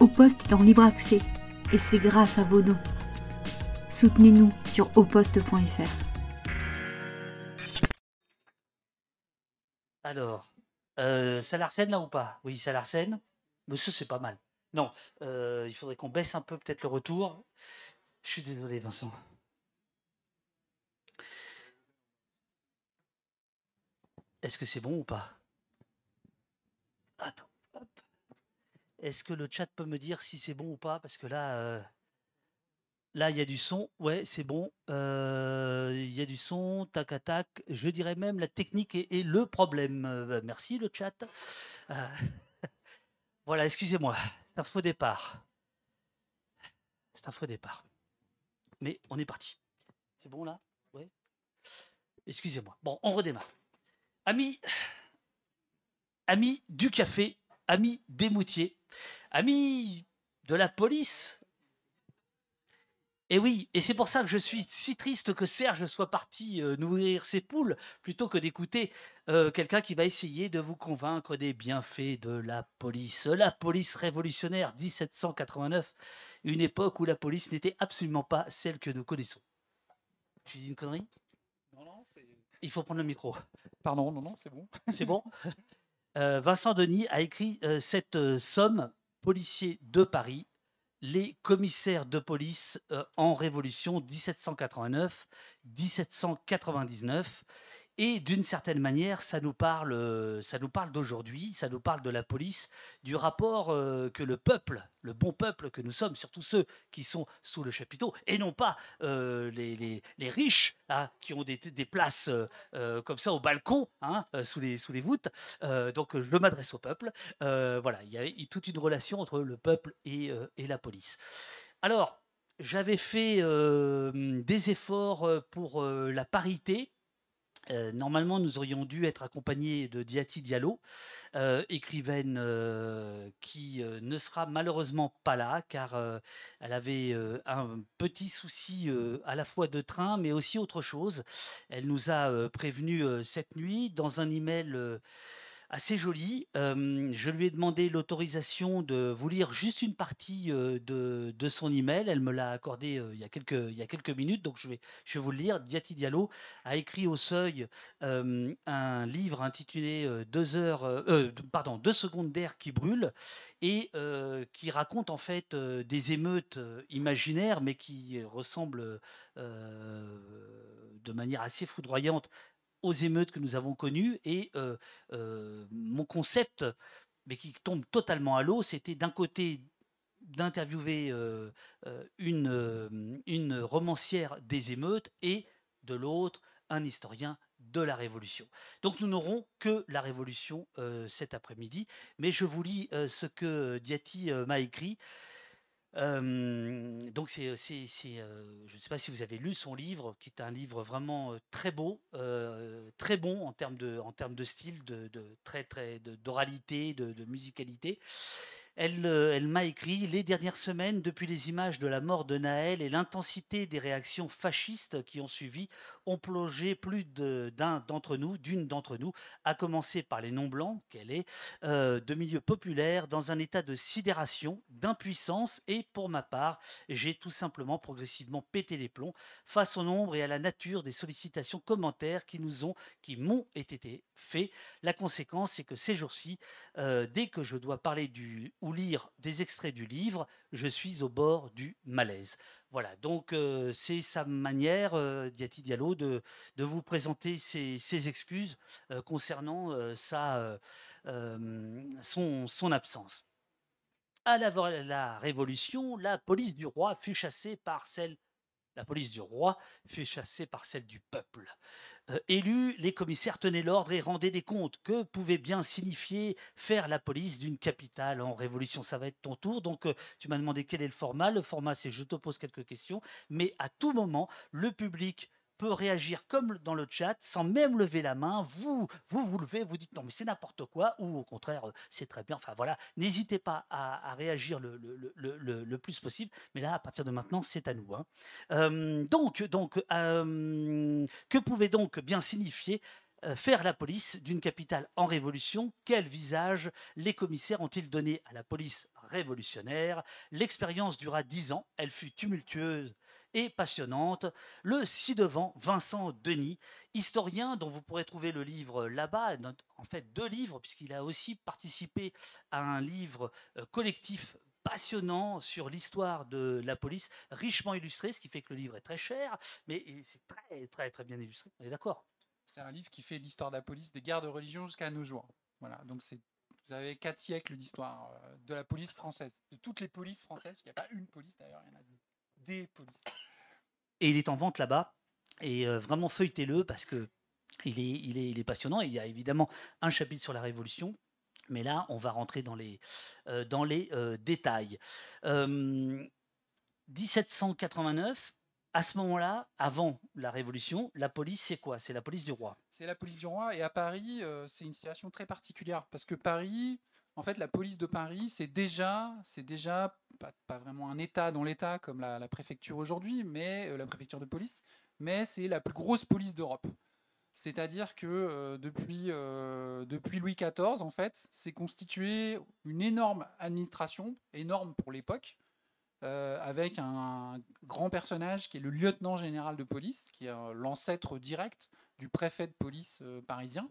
Au Poste est en libre accès et c'est grâce à vos dons. Soutenez-nous sur auposte.fr. Alors, euh, ça l'arsène là ou pas? Oui, ça l'arsène. Monsieur, c'est pas mal. Non, euh, il faudrait qu'on baisse un peu peut-être le retour. Je suis désolé, Vincent. Est-ce que c'est bon ou pas? Attends. Est-ce que le chat peut me dire si c'est bon ou pas? Parce que là, euh, là, il y a du son. Ouais, c'est bon. Euh, il y a du son. Tac, tac. Je dirais même la technique est, le problème. Euh, merci le chat. voilà, excusez-moi. C'est un faux départ. C'est un faux départ. Mais on est parti. C'est bon là? Ouais. Excusez-moi. Bon, on redémarre. Amis, amis du café, amis des moutiers, amis de la police. Et oui, et c'est pour ça que je suis si triste que Serge soit parti euh, nourrir ses poules plutôt que d'écouter euh, quelqu'un qui va essayer de vous convaincre des bienfaits de la police. La police révolutionnaire 1789, une époque où la police n'était absolument pas celle que nous connaissons. J'ai dit une connerie? Non, non, c'est. Il faut prendre le micro. Pardon, non, non, c'est bon. C'est bon? Vincent Denis a écrit euh, cette euh, somme policier de Paris, les commissaires de police euh, en Révolution 1789-1799. Et d'une certaine manière, ça nous parle, euh, ça nous parle d'aujourd'hui, ça nous parle de la police, du rapport euh, que le peuple, le bon peuple que nous sommes, surtout ceux qui sont sous le chapiteau, et non pas euh, les, riches hein, qui ont des, places comme ça au balcon, hein, sous, les, voûtes. Donc je m'adresse au peuple. Voilà, il y a toute une relation entre le peuple et, la police. Alors, j'avais fait des efforts pour la parité. Euh, normalement, nous aurions dû être accompagnés de Diati Diallo, euh, écrivaine euh, qui ne sera malheureusement pas là, car elle avait un petit souci à la fois de train, mais aussi autre chose. Elle nous a prévenu cette nuit dans un email assez joli. Euh, je lui ai demandé l'autorisation de vous lire juste une partie de, son email. Elle me l'a accordé il, y a quelques, minutes, donc je vais, je vais vous le lire. Diati Diallo a écrit au seuil un livre intitulé Deux heures, euh, pardon, Deux secondes d'air qui brûle et qui raconte en fait des émeutes imaginaires, mais qui ressemblent de manière assez foudroyante aux émeutes que nous avons connues. Et euh, euh, mon concept, mais qui tombe totalement à l'eau, c'était d'un côté d'interviewer euh, une, une romancière des émeutes et de l'autre un historien de la Révolution. Donc nous n'aurons que la Révolution cet après-midi, mais je vous lis ce que Diati m'a écrit. Donc c'est, c'est, c'est, je ne sais pas si vous avez lu son livre, qui est un livre vraiment très beau, très bon en termes de, en termes de style, de, de très, très, d'oralité, de musicalité. Elle, euh, elle m'a écrit Les dernières semaines, depuis les images de la mort de Naël et l'intensité des réactions fascistes qui ont suivi, ont plongé plus d'un d'entre nous, d'une d'entre nous, à commencer par les non-blancs, qu'elle est, euh, de milieu populaire, dans un état de sidération, d'impuissance, et pour ma part, j'ai tout simplement progressivement pété les plombs face au nombre et à la nature des sollicitations commentaires qui nous ont, qui m'ont été faits. La conséquence, c'est que ces jours-ci, euh, dès que je dois parler du ou lire des extraits du livre, je suis au bord du malaise. Voilà, donc euh, c'est sa manière, euh, Diati Diallo, de, de vous présenter ses, ses excuses euh, concernant euh, sa, son, absence. À la, la Révolution, la police du roi fut chassée par celle la police du roi fut chassée par celle du peuple. Euh, élus, les commissaires tenaient l'ordre et rendaient des comptes. Que pouvait bien signifier faire la police d'une capitale en révolution? Ça va être ton tour. Donc, euh, tu m'as demandé quel est le format. Le format, c'est je te pose quelques questions. Mais à tout moment, le public peut réagir comme dans le chat sans même lever la main. Vous, vous vous levez, vous dites non mais c'est n'importe quoi ou au contraire c'est très bien. Enfin voilà, n'hésitez pas à, à réagir le- le- le- le plus possible. Mais là, à partir de maintenant, c'est à nous. hein. Euh, donc, donc, euh, que pouvait donc bien signifier euh, faire la police d'une capitale en révolution? Quel visage les commissaires ont-ils donné à la police révolutionnaire? L'expérience dura dix ans, elle fut tumultueuse et passionnante. Le ci-devant, Vincent Denis, historien dont vous pourrez trouver le livre là-bas, en fait deux livres, puisqu'il a aussi participé à un livre euh, collectif passionnant sur l'histoire de la police, richement illustré, ce qui fait que le livre est très cher, mais c'est très très très bien illustré. On est d'accord? C'est un livre qui fait l'histoire de la police des guerres de religion jusqu'à nos jours. Voilà, donc c'est vous avez quatre siècles d'histoire euh, de la police française, de toutes les polices françaises. Il n'y a pas une police d'ailleurs, il y en a des polices. Et il est en vente là-bas. Et euh, vraiment feuilletez-le parce que il est, il, est, il est passionnant. il y a évidemment un chapitre sur la Révolution, mais là, on va rentrer dans les, euh, dans les euh, détails. 1789, à ce moment-là, avant la Révolution, la police, c'est quoi? C'est la police du roi. C'est la police du roi. Et à Paris, c'est une situation très particulière. Parce que Paris, en fait, la police de Paris, c'est déjà, c'est déjà pas, vraiment un État dans l'État comme la, préfecture aujourd'hui, mais la préfecture de police, mais c'est la plus grosse police d'Europe. C'est-à-dire que euh, depuis, euh, depuis Louis XIV, en fait, s'est constitué une énorme administration, énorme pour l'époque, euh, avec un, grand personnage qui est le lieutenant général de police, qui est l'ancêtre direct du préfet de police parisien,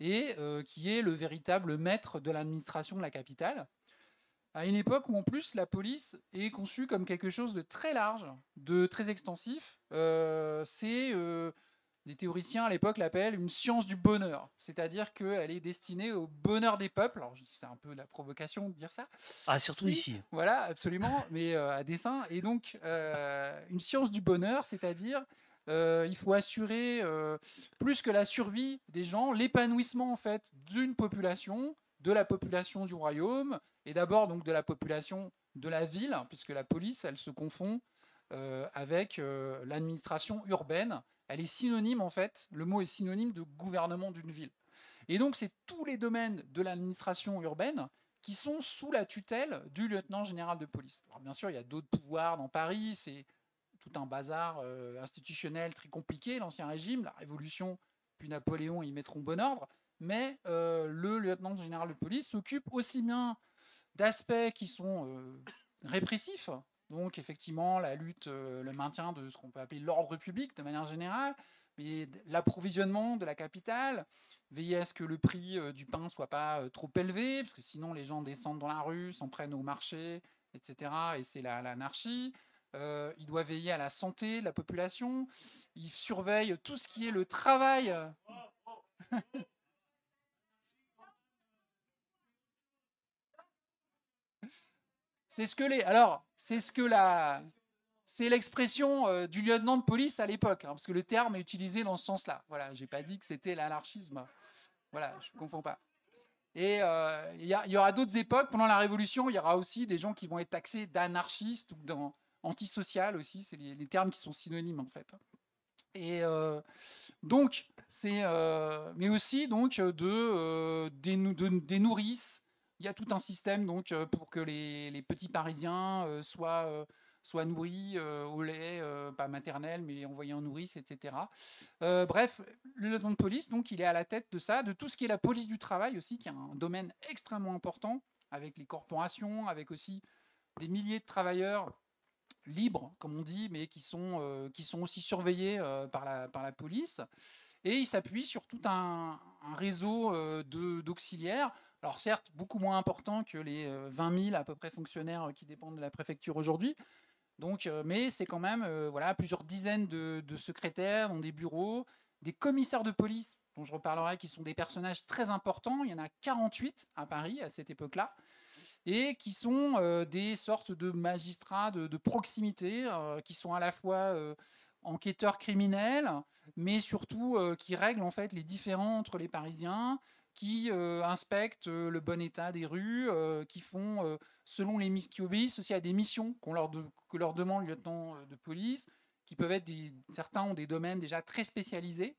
et qui est le véritable maître de l'administration de la capitale. À une époque où en plus la police est conçue comme quelque chose de très large, de très extensif. c'est les théoriciens à l'époque l'appellent une science du bonheur, c'est-à-dire qu'elle est destinée au bonheur des peuples. Alors c'est un peu la provocation de dire ça. Ah surtout ici. Voilà, absolument, mais euh, à dessein. Et donc euh, une science du bonheur, c'est-à-dire euh, il faut assurer plus que la survie des gens, l'épanouissement en fait d'une population, de la population du royaume, et d'abord donc de la population de la ville, puisque la police, elle se confond avec l'administration urbaine elle est synonyme en fait, le mot est synonyme de gouvernement d'une ville. Et donc c'est tous les domaines de l'administration urbaine qui sont sous la tutelle du lieutenant général de police. Bien sûr, il y a d'autres pouvoirs dans Paris, c'est tout un bazar euh, institutionnel très compliqué, l'Ancien Régime, la Révolution, puis Napoléon y mettront bon ordre, mais euh, le lieutenant général de police s'occupe aussi bien d'aspects qui sont euh, répressifs, donc effectivement, la lutte, le maintien de ce qu'on peut appeler l'ordre public de manière générale, mais l'approvisionnement de la capitale, veiller à ce que le prix du pain soit pas trop élevé, parce que sinon les gens descendent dans la rue, s'en prennent au marché, etc. Et c'est l'anarchie. Il doit veiller à la santé de la population. Il surveille tout ce qui est le travail. C'est ce que les. Alors, c'est ce que la. C'est l'expression euh, du lieutenant de police à l'époque, hein, parce que le terme est utilisé dans ce sens-là. Voilà, j'ai pas dit que c'était l'anarchisme. Voilà, je ne confonds pas. Et euh, il y, aura d'autres époques. Pendant la Révolution, il y aura aussi des gens qui vont être taxés d'anarchistes ou d'antisocial aussi. C'est les, termes qui sont synonymes en fait. Et euh, donc, c'est, mais aussi donc de, des nourrices il y a tout un système donc euh, pour que les, petits Parisiens euh, soient, euh, soient nourris au lait, pas maternel, mais envoyés en nourrice, etc. bref, le lieutenant de police, donc, il est à la tête de ça, de tout ce qui est la police du travail aussi, qui est un domaine extrêmement important, avec les corporations, avec aussi des milliers de travailleurs libres, comme on dit, mais qui sont, qui sont aussi surveillés par, la, par la police. Et il s'appuie sur tout un, réseau d'auxiliaires alors certes, beaucoup moins important que les 20 euh, 000 à peu près fonctionnaires euh, qui dépendent de la préfecture aujourd'hui. Donc, euh, mais c'est quand même voilà, plusieurs dizaines de, secrétaires dans des bureaux, des commissaires de police, dont je reparlerai, qui sont des personnages très importants. Il y en a 48 à Paris à cette époque-là, et qui sont des sortes de magistrats de, proximité, qui sont à la fois enquêteurs criminels, mais surtout qui règlent en fait les différends entre les Parisiens, qui euh, inspectent euh, le bon état des rues, euh, qui font, selon les qui obéissent aussi à des missions qu'on leur que leur demande le lieutenant de police, qui peuvent être certains ont des domaines déjà très spécialisés.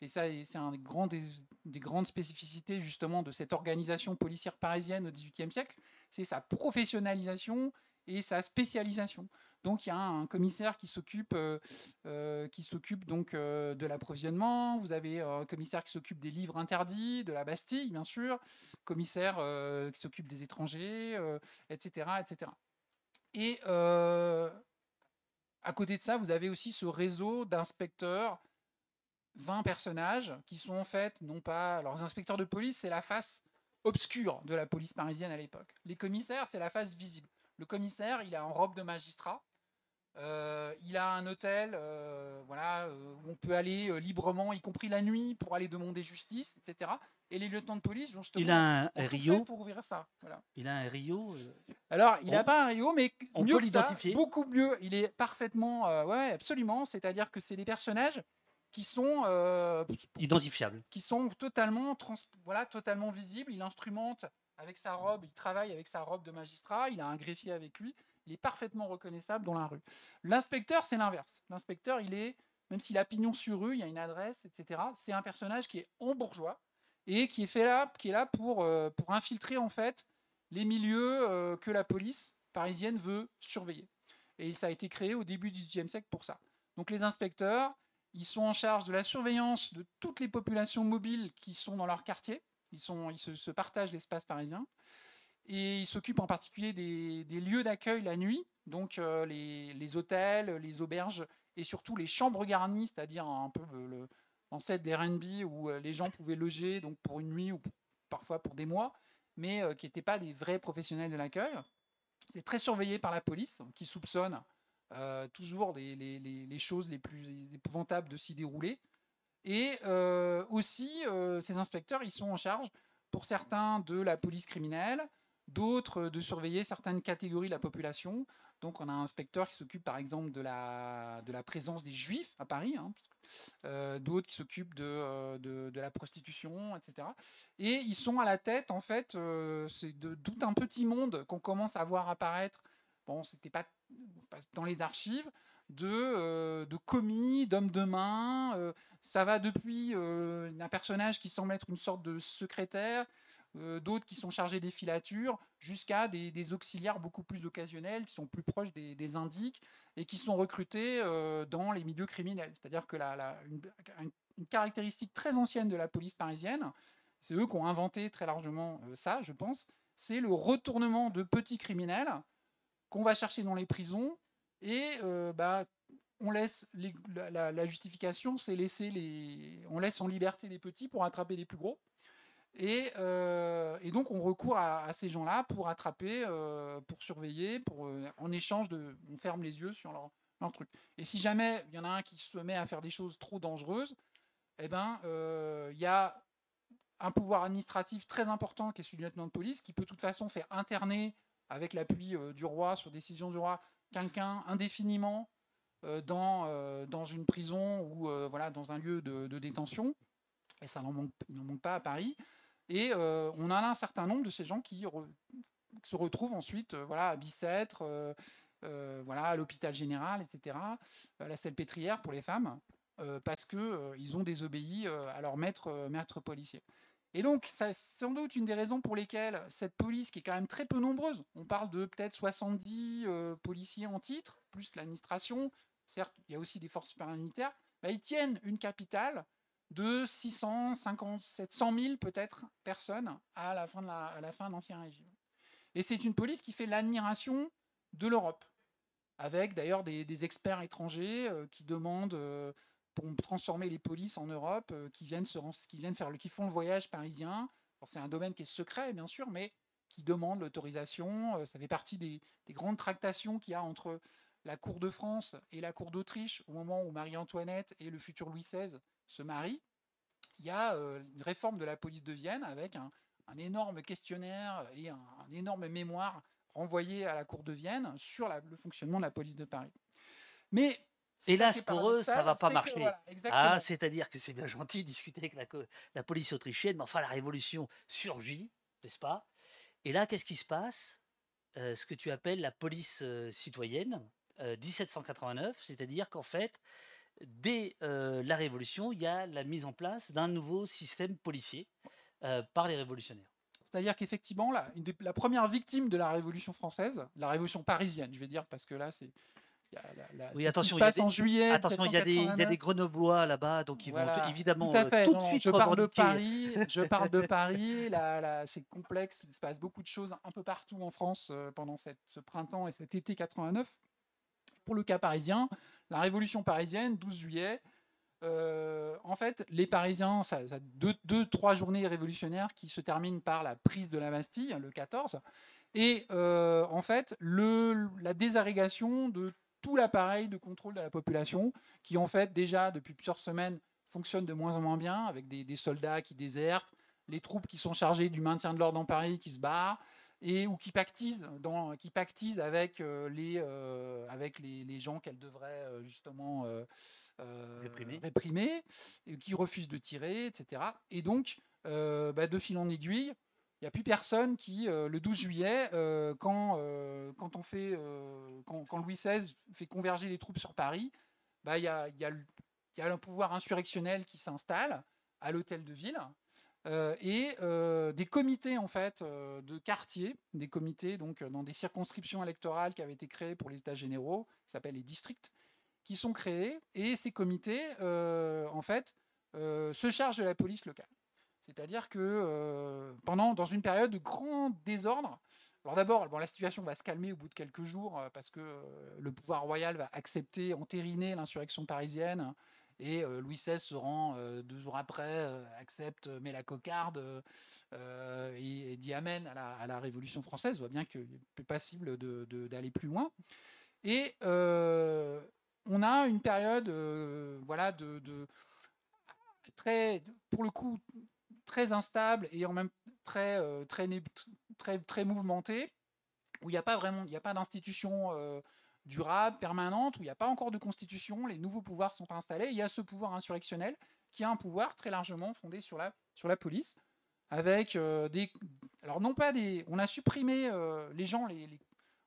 Et ça, c'est un grand des, des, grandes spécificités justement de cette organisation policière parisienne au XVIIIe siècle, c'est sa professionnalisation et sa spécialisation. Donc il y a un, commissaire qui s'occupe euh, euh, qui donc euh, de l'approvisionnement. Vous avez un commissaire qui s'occupe des livres interdits, de la Bastille bien sûr, commissaire qui s'occupe des étrangers, etc., etc. Et à côté de ça, vous avez aussi ce réseau d'inspecteurs 20 personnages qui sont en fait, non pas leurs inspecteurs de police, c'est la face obscure de la police parisienne à l'époque. Les commissaires, c'est la face visible. Le commissaire, il est en robe de magistrat, euh, il a un hôtel euh, voilà, euh, où on peut aller librement, y compris la nuit, pour aller demander justice, etc. Et les lieutenants de police, justement, il a un Rio pour ouvrir ça. Il a un Rio. Alors, il n'a pas un Rio, mais on mieux peut l'identifier. Beaucoup mieux. Il est parfaitement, ouais, absolument. C'est-à-dire que c'est des personnages qui sont identifiables, qui sont totalement, trans, voilà, totalement visibles. Il instrumente avec sa robe, il travaille avec sa robe de magistrat. Il a un greffier avec lui il est parfaitement reconnaissable dans la rue. L'inspecteur, c'est l'inverse. L'inspecteur, il est, même s'il a pignon sur rue, il y a une adresse, etc., c'est un personnage qui est en bourgeois et qui est, fait là, qui est là pour, euh, pour infiltrer en fait les milieux euh, que la police parisienne veut surveiller. Et ça a été créé au début du XVIIIe siècle pour ça. Donc les inspecteurs, ils sont en charge de la surveillance de toutes les populations mobiles qui sont dans leur quartier. Ils, ils se partagent l'espace parisien. Et il s'occupe en particulier des, lieux d'accueil la nuit, donc euh, les, hôtels, les auberges et surtout les chambres garnies, c'est-à-dire un peu l'ancêtre des R'n'B où euh, les gens pouvaient loger donc pour une nuit ou parfois pour des mois, mais euh, qui n'étaient pas des vrais professionnels de l'accueil. C'est très surveillé par la police qui soupçonne toujours les, choses les plus épouvantables de s'y dérouler. Et aussi, ces inspecteurs, ils sont en charge, pour certains, de la police criminelle, d'autres de surveiller certaines catégories de la population. Donc on a un inspecteur qui s'occupe par exemple de la, présence des juifs à Paris, hein, euh, d'autres qui s'occupent euh, de, la prostitution, etc. Et ils sont à la tête, en fait, euh, de tout un petit monde qu'on commence à voir apparaître, bon, c'était pas dans les archives, de, de commis, d'hommes de main. ça va depuis un personnage qui semble être une sorte de secrétaire, euh, d'autres qui sont chargés des filatures, jusqu'à des, auxiliaires beaucoup plus occasionnels, qui sont plus proches des, des indiques, et qui sont recrutés euh, dans les milieux criminels. C'est-à-dire que la, une, caractéristique très ancienne de la police parisienne, c'est eux qui ont inventé très largement euh, ça, je pense, c'est le retournement de petits criminels qu'on va chercher dans les prisons, et bah, on laisse la, justification, c'est laisser les, on laisse en liberté les petits pour attraper les plus gros. Euh, et, donc on recourt à, ces gens-là pour attraper, euh, pour surveiller, pour, euh, en échange de, on ferme les yeux sur leur, truc. Et si jamais il y en a un qui se met à faire des choses trop dangereuses, eh ben il y a un pouvoir administratif très important qui est celui du lieutenant de police, qui peut de toute façon faire interner avec l'appui du roi sur décision du roi quelqu'un indéfiniment dans, dans une prison ou voilà dans un lieu de, détention. Et ça n'en manque, pas à Paris. Et euh, on a un certain nombre de ces gens qui se retrouvent ensuite euh, voilà, à Bicêtre, euh, voilà, à l'hôpital général, etc., à la pétrière pour les femmes, parce qu'ils ont désobéi à leur maître, maître policier. Et donc, c'est sans doute une des raisons pour lesquelles cette police, qui est quand même très peu nombreuse, on parle de peut-être 70 policiers en titre, plus l'administration, certes, il y a aussi des forces paramilitaires, bah, ils tiennent une capitale de 650, 700 000 peut-être personnes à la fin de l'Ancien Régime. Et c'est une police qui fait l'admiration de l'Europe, avec d'ailleurs des, experts étrangers euh, qui demandent, euh, pour transformer les polices en Europe, euh, qui, viennent se, qui, viennent faire le, qui font le voyage parisien. C'est un domaine qui est secret, bien sûr, mais qui demande l'autorisation. ça fait partie des, des grandes tractations qu'il y a entre la cour de France et la cour d'Autriche au moment où Marie-Antoinette et le futur Louis XVI se marie, il y a euh, une réforme de la police de Vienne avec un, énorme questionnaire et un, énorme mémoire renvoyé à la cour de Vienne sur le fonctionnement de la police de Paris. Mais Hélas pour eux, ça va pas marcher. ah, c'est-à-dire que c'est bien gentil de discuter avec la, police autrichienne, mais enfin la révolution surgit, n'est-ce pas? Et là, qu'est-ce qui se passe? Euh, Ce que tu appelles la police euh, citoyenne, 1789, c'est-à-dire qu'en fait, dès euh, la Révolution, il y a la mise en place d'un nouveau système policier euh, par les révolutionnaires. C'est-à-dire qu'effectivement, la, la, première victime de la Révolution française, la Révolution parisienne, je vais dire, parce que là, c'est la- la- Oui, attention, il y a passe des- en juillet. Attention, il y, a des, il y a 1789. des Grenoblois là-bas, donc ils Voilà, vont évidemment tout à euh, fait. tout Non, de suite je parle de. Paris. Je parle de Paris. Là, c'est complexe. Il se passe beaucoup de choses un peu partout en France euh, pendant cette- ce printemps et cet été 89. Pour le cas parisien, la révolution parisienne, 12 juillet. euh, en fait, les Parisiens, ça, ça- deux, deux, trois journées révolutionnaires qui se terminent par la prise de la Bastille, le 14, et en fait, le, la désagrégation de tout l'appareil de contrôle de la population, qui en fait déjà depuis plusieurs semaines fonctionne de moins en moins bien, avec des, des soldats qui désertent, les troupes qui sont chargées du maintien de l'ordre dans Paris qui se barrent, et ou qui pactisent, dans, qui pactisent avec, euh, les, euh, avec les, les gens qu'elles devraient euh, justement Réprimer. réprimer, et qui refusent de tirer, etc. Et donc, bah, de fil en aiguille, il n'y a plus personne qui, euh, le 12 juillet, euh, quand, euh, quand, Louis XVI fait converger les troupes sur Paris, bah, il y, a, il il un pouvoir insurrectionnel qui s'installe à l'hôtel de ville. et des comités en fait de quartier, des comités donc dans des circonscriptions électorales qui avaient été créées pour les États généraux, qui s'appellent les districts, qui sont créés. Et ces comités, en fait, se chargent de la police locale. C'est-à-dire que euh, pendant, dans une période de grand désordre, alors d'abord, bon, la situation va se calmer au bout de quelques jours euh, parce que euh, le pouvoir royal va accepter, entériner l'insurrection parisienne et Louis XVI se rend deux jours après, accepte, met la cocarde et, dit amen à la, Révolution française. On voit bien qu'il est plus possible de- de- d'aller plus loin. Et on a une période voilà, de, de- très, pour le coup, très instable et en même très, euh, très, très, mouvementée, où il n'y a pas vraiment, il a pas d'institution euh, durable, permanente, où il n'y a pas encore de constitution, les nouveaux pouvoirs sont pas installés. Il y a ce pouvoir insurrectionnel qui a un pouvoir très largement fondé sur la, sur la police, avec euh, des, alors non pas des, on a supprimé les gens, les-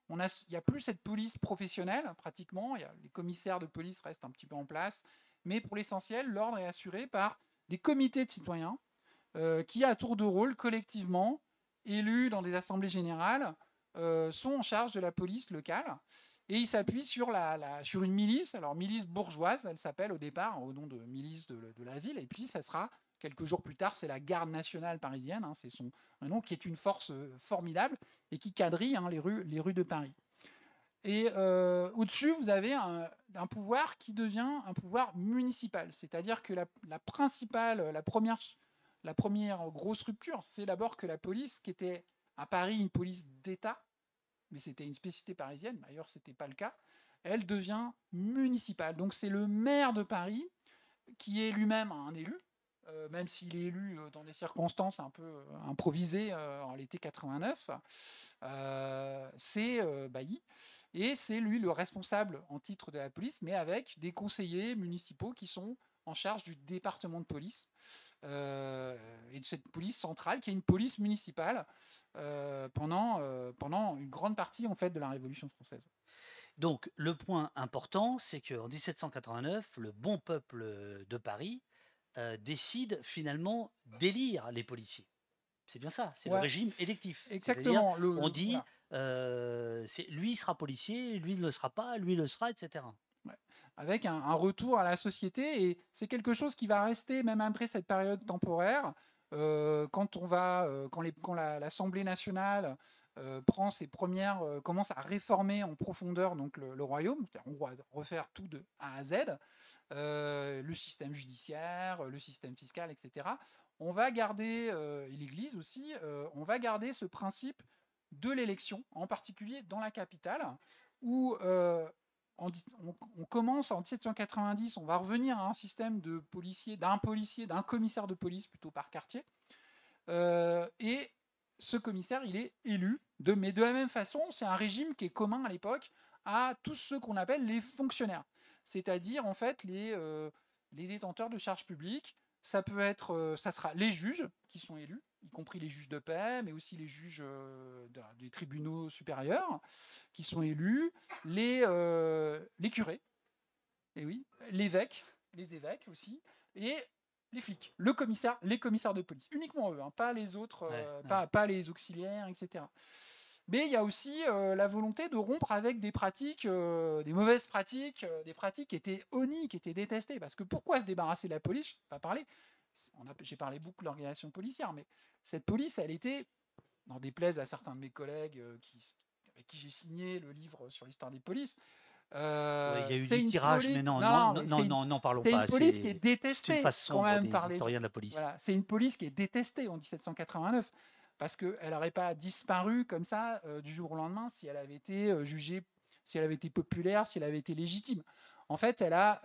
on a, il n'y a plus cette police professionnelle pratiquement. Il y a, les commissaires de police restent un petit peu en place, mais pour l'essentiel, l'ordre est assuré par des comités de citoyens euh, qui, à tour de rôle, collectivement, élus dans des assemblées générales, euh, sont en charge de la police locale. Et ils s'appuient sur, la, sur une milice, alors milice bourgeoise, elle s'appelle au départ, au nom de milice de, la ville, et puis ça sera, quelques jours plus tard, c'est la garde nationale parisienne, hein, c'est son un nom qui est une force euh, formidable et qui quadrille hein, les, rues, les rues de Paris. Et au-dessus, vous avez un, pouvoir qui devient un pouvoir municipal, c'est-à-dire que la principale, la première, la première grosse rupture, c'est d'abord que la police, qui était à Paris une police d'État, mais c'était une spécificité parisienne, ailleurs c'était pas le cas, elle devient municipale. Donc c'est le maire de Paris qui est lui-même un élu, euh, même s'il est élu euh, dans des circonstances un peu euh, improvisées en l'été 89, euh, c'est Bailly, et c'est lui le responsable en titre de la police, mais avec des conseillers municipaux qui sont en charge du département de police et de cette police centrale qui est une police municipale euh, pendant, euh, pendant une grande partie en fait de la Révolution française. Donc, le point important, c'est qu'en 1789, le bon peuple de Paris euh, décide finalement d'élire les policiers. C'est bien ça, c'est Ouais. le régime électif. Exactement. le- On dit, voilà. euh, lui sera policier, lui ne le sera pas, lui le sera, etc. avec un, retour à la société. Et c'est quelque chose qui va rester même après cette période temporaire. Euh, quand on va, euh, quand, quand la- l'Assemblée nationale euh, prend ses premières, commence à réformer en profondeur donc le, le royaume, on va refaire tout de A à Z, le système judiciaire, le système fiscal, etc. On va garder, et l'Église aussi, on va garder ce principe de l'élection, en particulier dans la capitale, où on, commence en 1790, on va revenir à un système de policiers, d'un policier, d'un commissaire de police plutôt par quartier. Euh, et ce commissaire, il est élu. Mais de la même façon, c'est un régime qui est commun à l'époque à tous ceux qu'on appelle les fonctionnaires, c'est-à-dire en fait les, euh, les détenteurs de charges publiques. Ça peut être, euh, ça sera les juges qui sont élus, y compris les juges de paix, mais aussi les juges euh, de- des tribunaux supérieurs qui sont élus, les, euh, les curés, et oui, l'évêque, les évêques aussi, et les flics, le commissaire, les commissaires de police, uniquement eux, hein, pas les autres, euh, Ouais, ouais. Pas, pas les auxiliaires, etc. mais il y a aussi la volonté de rompre avec des pratiques, des mauvaises pratiques, des pratiques qui étaient honnies, qui étaient détestées. Parce que pourquoi se débarrasser de la police? Pas parler. J'ai parlé beaucoup de l'organisation policière, mais cette police, elle était, n'en déplaise à certains de mes collègues qui, avec qui j'ai signé le livre sur l'histoire des polices, euh, il y a eu des tirages, mais non, non, non, non, non, parlons pas. C'est une police qui est détestée. C'est quand même parler. de la police. c'est une police qui est détestée en 1789 parce qu'elle n'aurait pas disparu comme ça euh, du jour au lendemain si elle avait été euh, jugée, si elle avait été populaire, si elle avait été légitime. En fait, elle a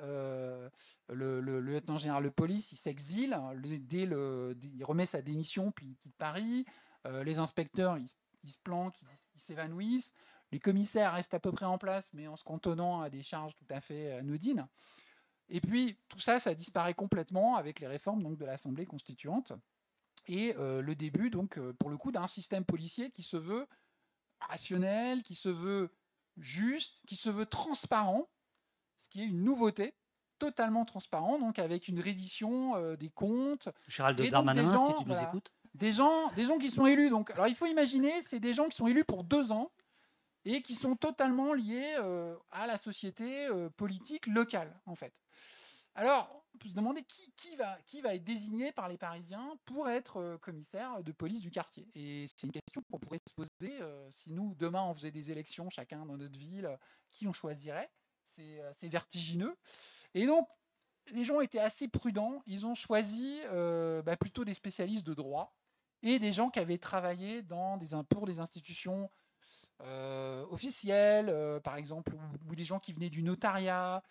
le, lieutenant général de police, il s'exile, le, il remet sa démission puis il quitte Paris. les inspecteurs, ils, se planquent, ils s'évanouissent. Les commissaires restent à peu près en place, mais en se cantonnant à des charges tout à fait anodines. Et puis, tout ça, ça disparaît complètement avec les réformes donc, de l'Assemblée constituante et euh, le début, donc, euh, pour le coup, d'un système policier qui se veut rationnel, qui se veut juste, qui se veut transparent, ce qui est une nouveauté, totalement transparent, donc avec une reddition euh, des comptes. Gérald Darmanin, est-ce que tu nous écoutes? des gens, des gens qui sont élus. Donc, alors il faut imaginer, c'est des gens qui sont élus pour deux ans et qui sont totalement liés euh, à la société euh, politique locale, en fait. Alors, on peut se demander qui, va, qui va être désigné par les Parisiens pour être commissaire de police du quartier. Et c'est une question qu'on pourrait se poser si nous, demain, on faisait des élections, chacun dans notre ville, qui on choisirait? C'est vertigineux. Et donc, les gens étaient assez prudents. Ils ont choisi bah, plutôt des spécialistes de droit et des gens qui avaient travaillé dans des, pour des institutions euh, officiels, euh, par exemple, ou, des gens qui venaient du notariat.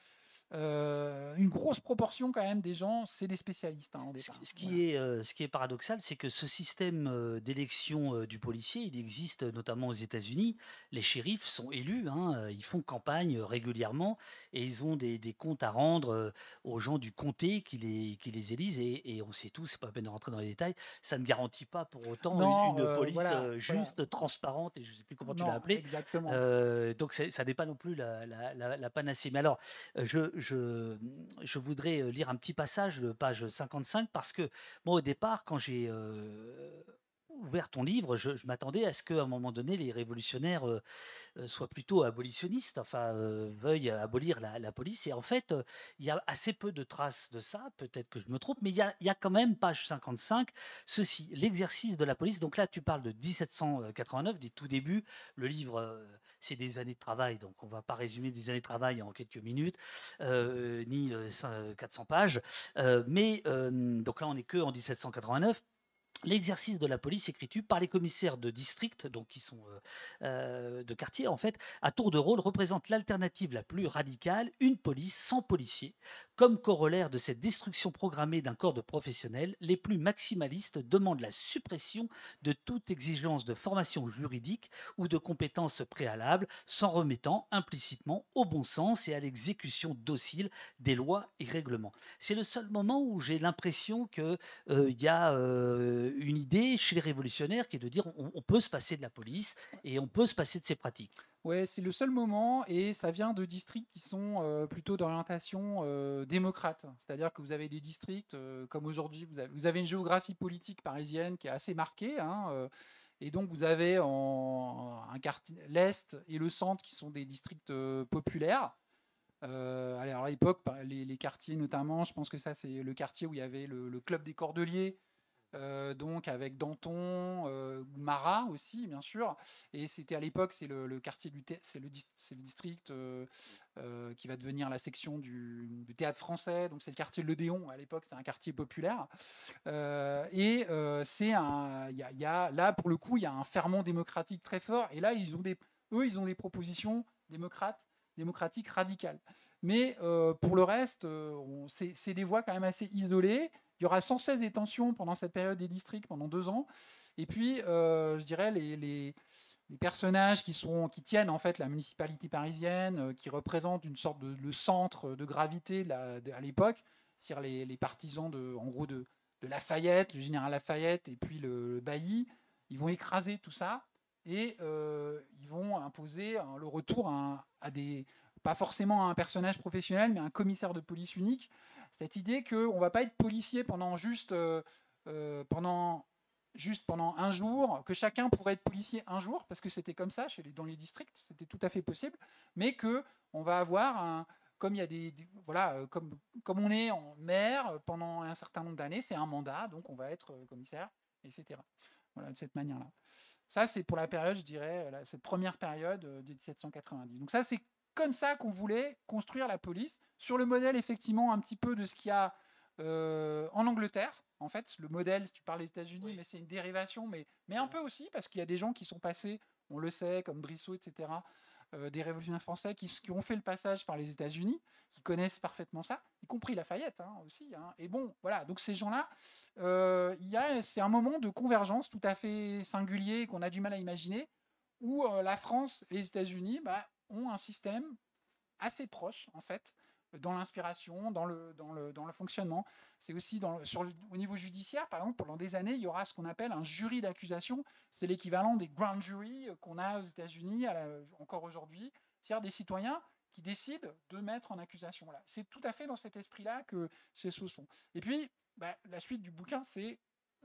Euh, une grosse proportion quand même des gens, c'est des spécialistes hein, Ce, qui est, ce qui est paradoxal, c'est que ce système d'élection du policier, il existe notamment aux États-Unis. Les shérifs sont élus, hein, ils font campagne régulièrement et ils ont des, comptes à rendre aux gens du comté qui les, qui les élisent. Et, on sait tout, c'est pas la peine de rentrer dans les détails, ça ne garantit pas pour autant une, police juste, transparente, et je ne sais plus comment tu l'as appelé. Exactement. donc ça n'est pas non plus la, la, la panacée. Mais alors, je je, voudrais euh, lire un petit passage de page 55 parce que, moi, au départ, quand j'ai euh, ouvert ton livre, je, m'attendais à ce qu'à un moment donné, les révolutionnaires euh, soient plutôt abolitionnistes, enfin, veuillent abolir la, police. Et en fait, il y a assez peu de traces de ça, peut-être que je me trompe, mais il y a, y a, quand même, page 55, ceci, l'exercice de la police. Donc là, tu parles de 1789, des tout débuts. Le livre c'est des années de travail, donc on ne va pas résumer des années de travail en quelques minutes, euh, ni 400 euh, pages. Euh, mais donc là, on n'est que en 1789. L'exercice de la police écriture par les commissaires de district, donc qui sont de quartier en fait, à tour de rôle représente l'alternative la plus radicale, une police sans policiers, comme corollaire de cette destruction programmée d'un corps de professionnels, les plus maximalistes demandent la suppression de toute exigence de formation juridique ou de compétences préalables, s'en remettant implicitement au bon sens et à l'exécution docile des lois et règlements. C'est le seul moment où j'ai l'impression qu'il euh, y a euh, une idée chez les révolutionnaires qui est de dire on peut se passer de la police et on peut se passer de ces pratiques. Ouais, c'est le seul moment et ça vient de districts qui sont euh, plutôt d'orientation euh, démocrate. C'est-à-dire que vous avez des districts euh, comme aujourd'hui, vous avez, une géographie politique parisienne qui est assez marquée. Hein, et donc vous avez en, l'Est et le centre qui sont des districts populaires. alors à l'époque, les, quartiers notamment, je pense que ça c'est le quartier où il y avait le club des Cordeliers euh, donc avec Danton, euh, Marat aussi, bien sûr. Et c'était à l'époque, c'est le, quartier du c'est le, district euh, qui va devenir la section du, théâtre français. Donc c'est le quartier de l'Odéon. À l'époque, c'est un quartier populaire. et c'est un, il y, a là pour le coup, il y a un ferment démocratique très fort. Et là, ils ont des, eux, ils ont des propositions démocrates, démocratiques radicales. Mais pour le reste, c'est des voix quand même assez isolées. Il y aura sans cesse des tensions pendant cette période des districts, pendant deux ans. Et puis, euh, je dirais, les, personnages qui, tiennent en fait la municipalité parisienne, euh, qui représentent une sorte de le centre de gravité à l'époque, c'est-à-dire les, partisans de, en gros de, Lafayette, le général Lafayette et puis le, bailli, ils vont écraser tout ça et euh, ils vont imposer le retour à, des, pas forcément à un personnage professionnel, mais un commissaire de police unique cette idée qu'on ne va pas être policier pendant juste euh, euh, pendant juste pendant un jour, que chacun pourrait être policier un jour, parce que c'était comme ça chez les, dans les districts, c'était tout à fait possible, mais que on va avoir un, comme il y a des, voilà, euh, comme, comme on est en maire pendant un certain nombre d'années, c'est un mandat, donc on va être commissaire, etc. Voilà, de cette manière-là. Ça, c'est pour la période, je dirais, cette première période de 1790. Donc ça, c'est comme ça qu'on voulait construire la police, sur le modèle effectivement un petit peu de ce qu'il y a euh, en Angleterre. En fait, le modèle, si tu parles des États-Unis, mais c'est une dérivation, mais, mais un peu aussi, parce qu'il y a des gens qui sont passés, on le sait, comme Brissot, etc., euh, des révolutionnaires français qui, qui, ont fait le passage par les États-Unis, qui connaissent parfaitement ça, y compris Lafayette hein, aussi. Hein. Et bon, voilà, donc ces gens-là, euh, c'est un moment de convergence tout à fait singulier qu'on a du mal à imaginer, où la France et les États-Unis bah, ont un système assez proche, en fait, dans l'inspiration, dans le, dans, le, dans le fonctionnement. C'est aussi dans, au niveau judiciaire, par exemple, pendant des années, il y aura ce qu'on appelle un jury d'accusation. C'est l'équivalent des grand jury qu'on a aux États-Unis encore aujourd'hui, c'est-à-dire des citoyens qui décident de mettre en accusation. Là. C'est tout à fait dans cet esprit-là que ces choses font. Et puis, bah, la suite du bouquin, c'est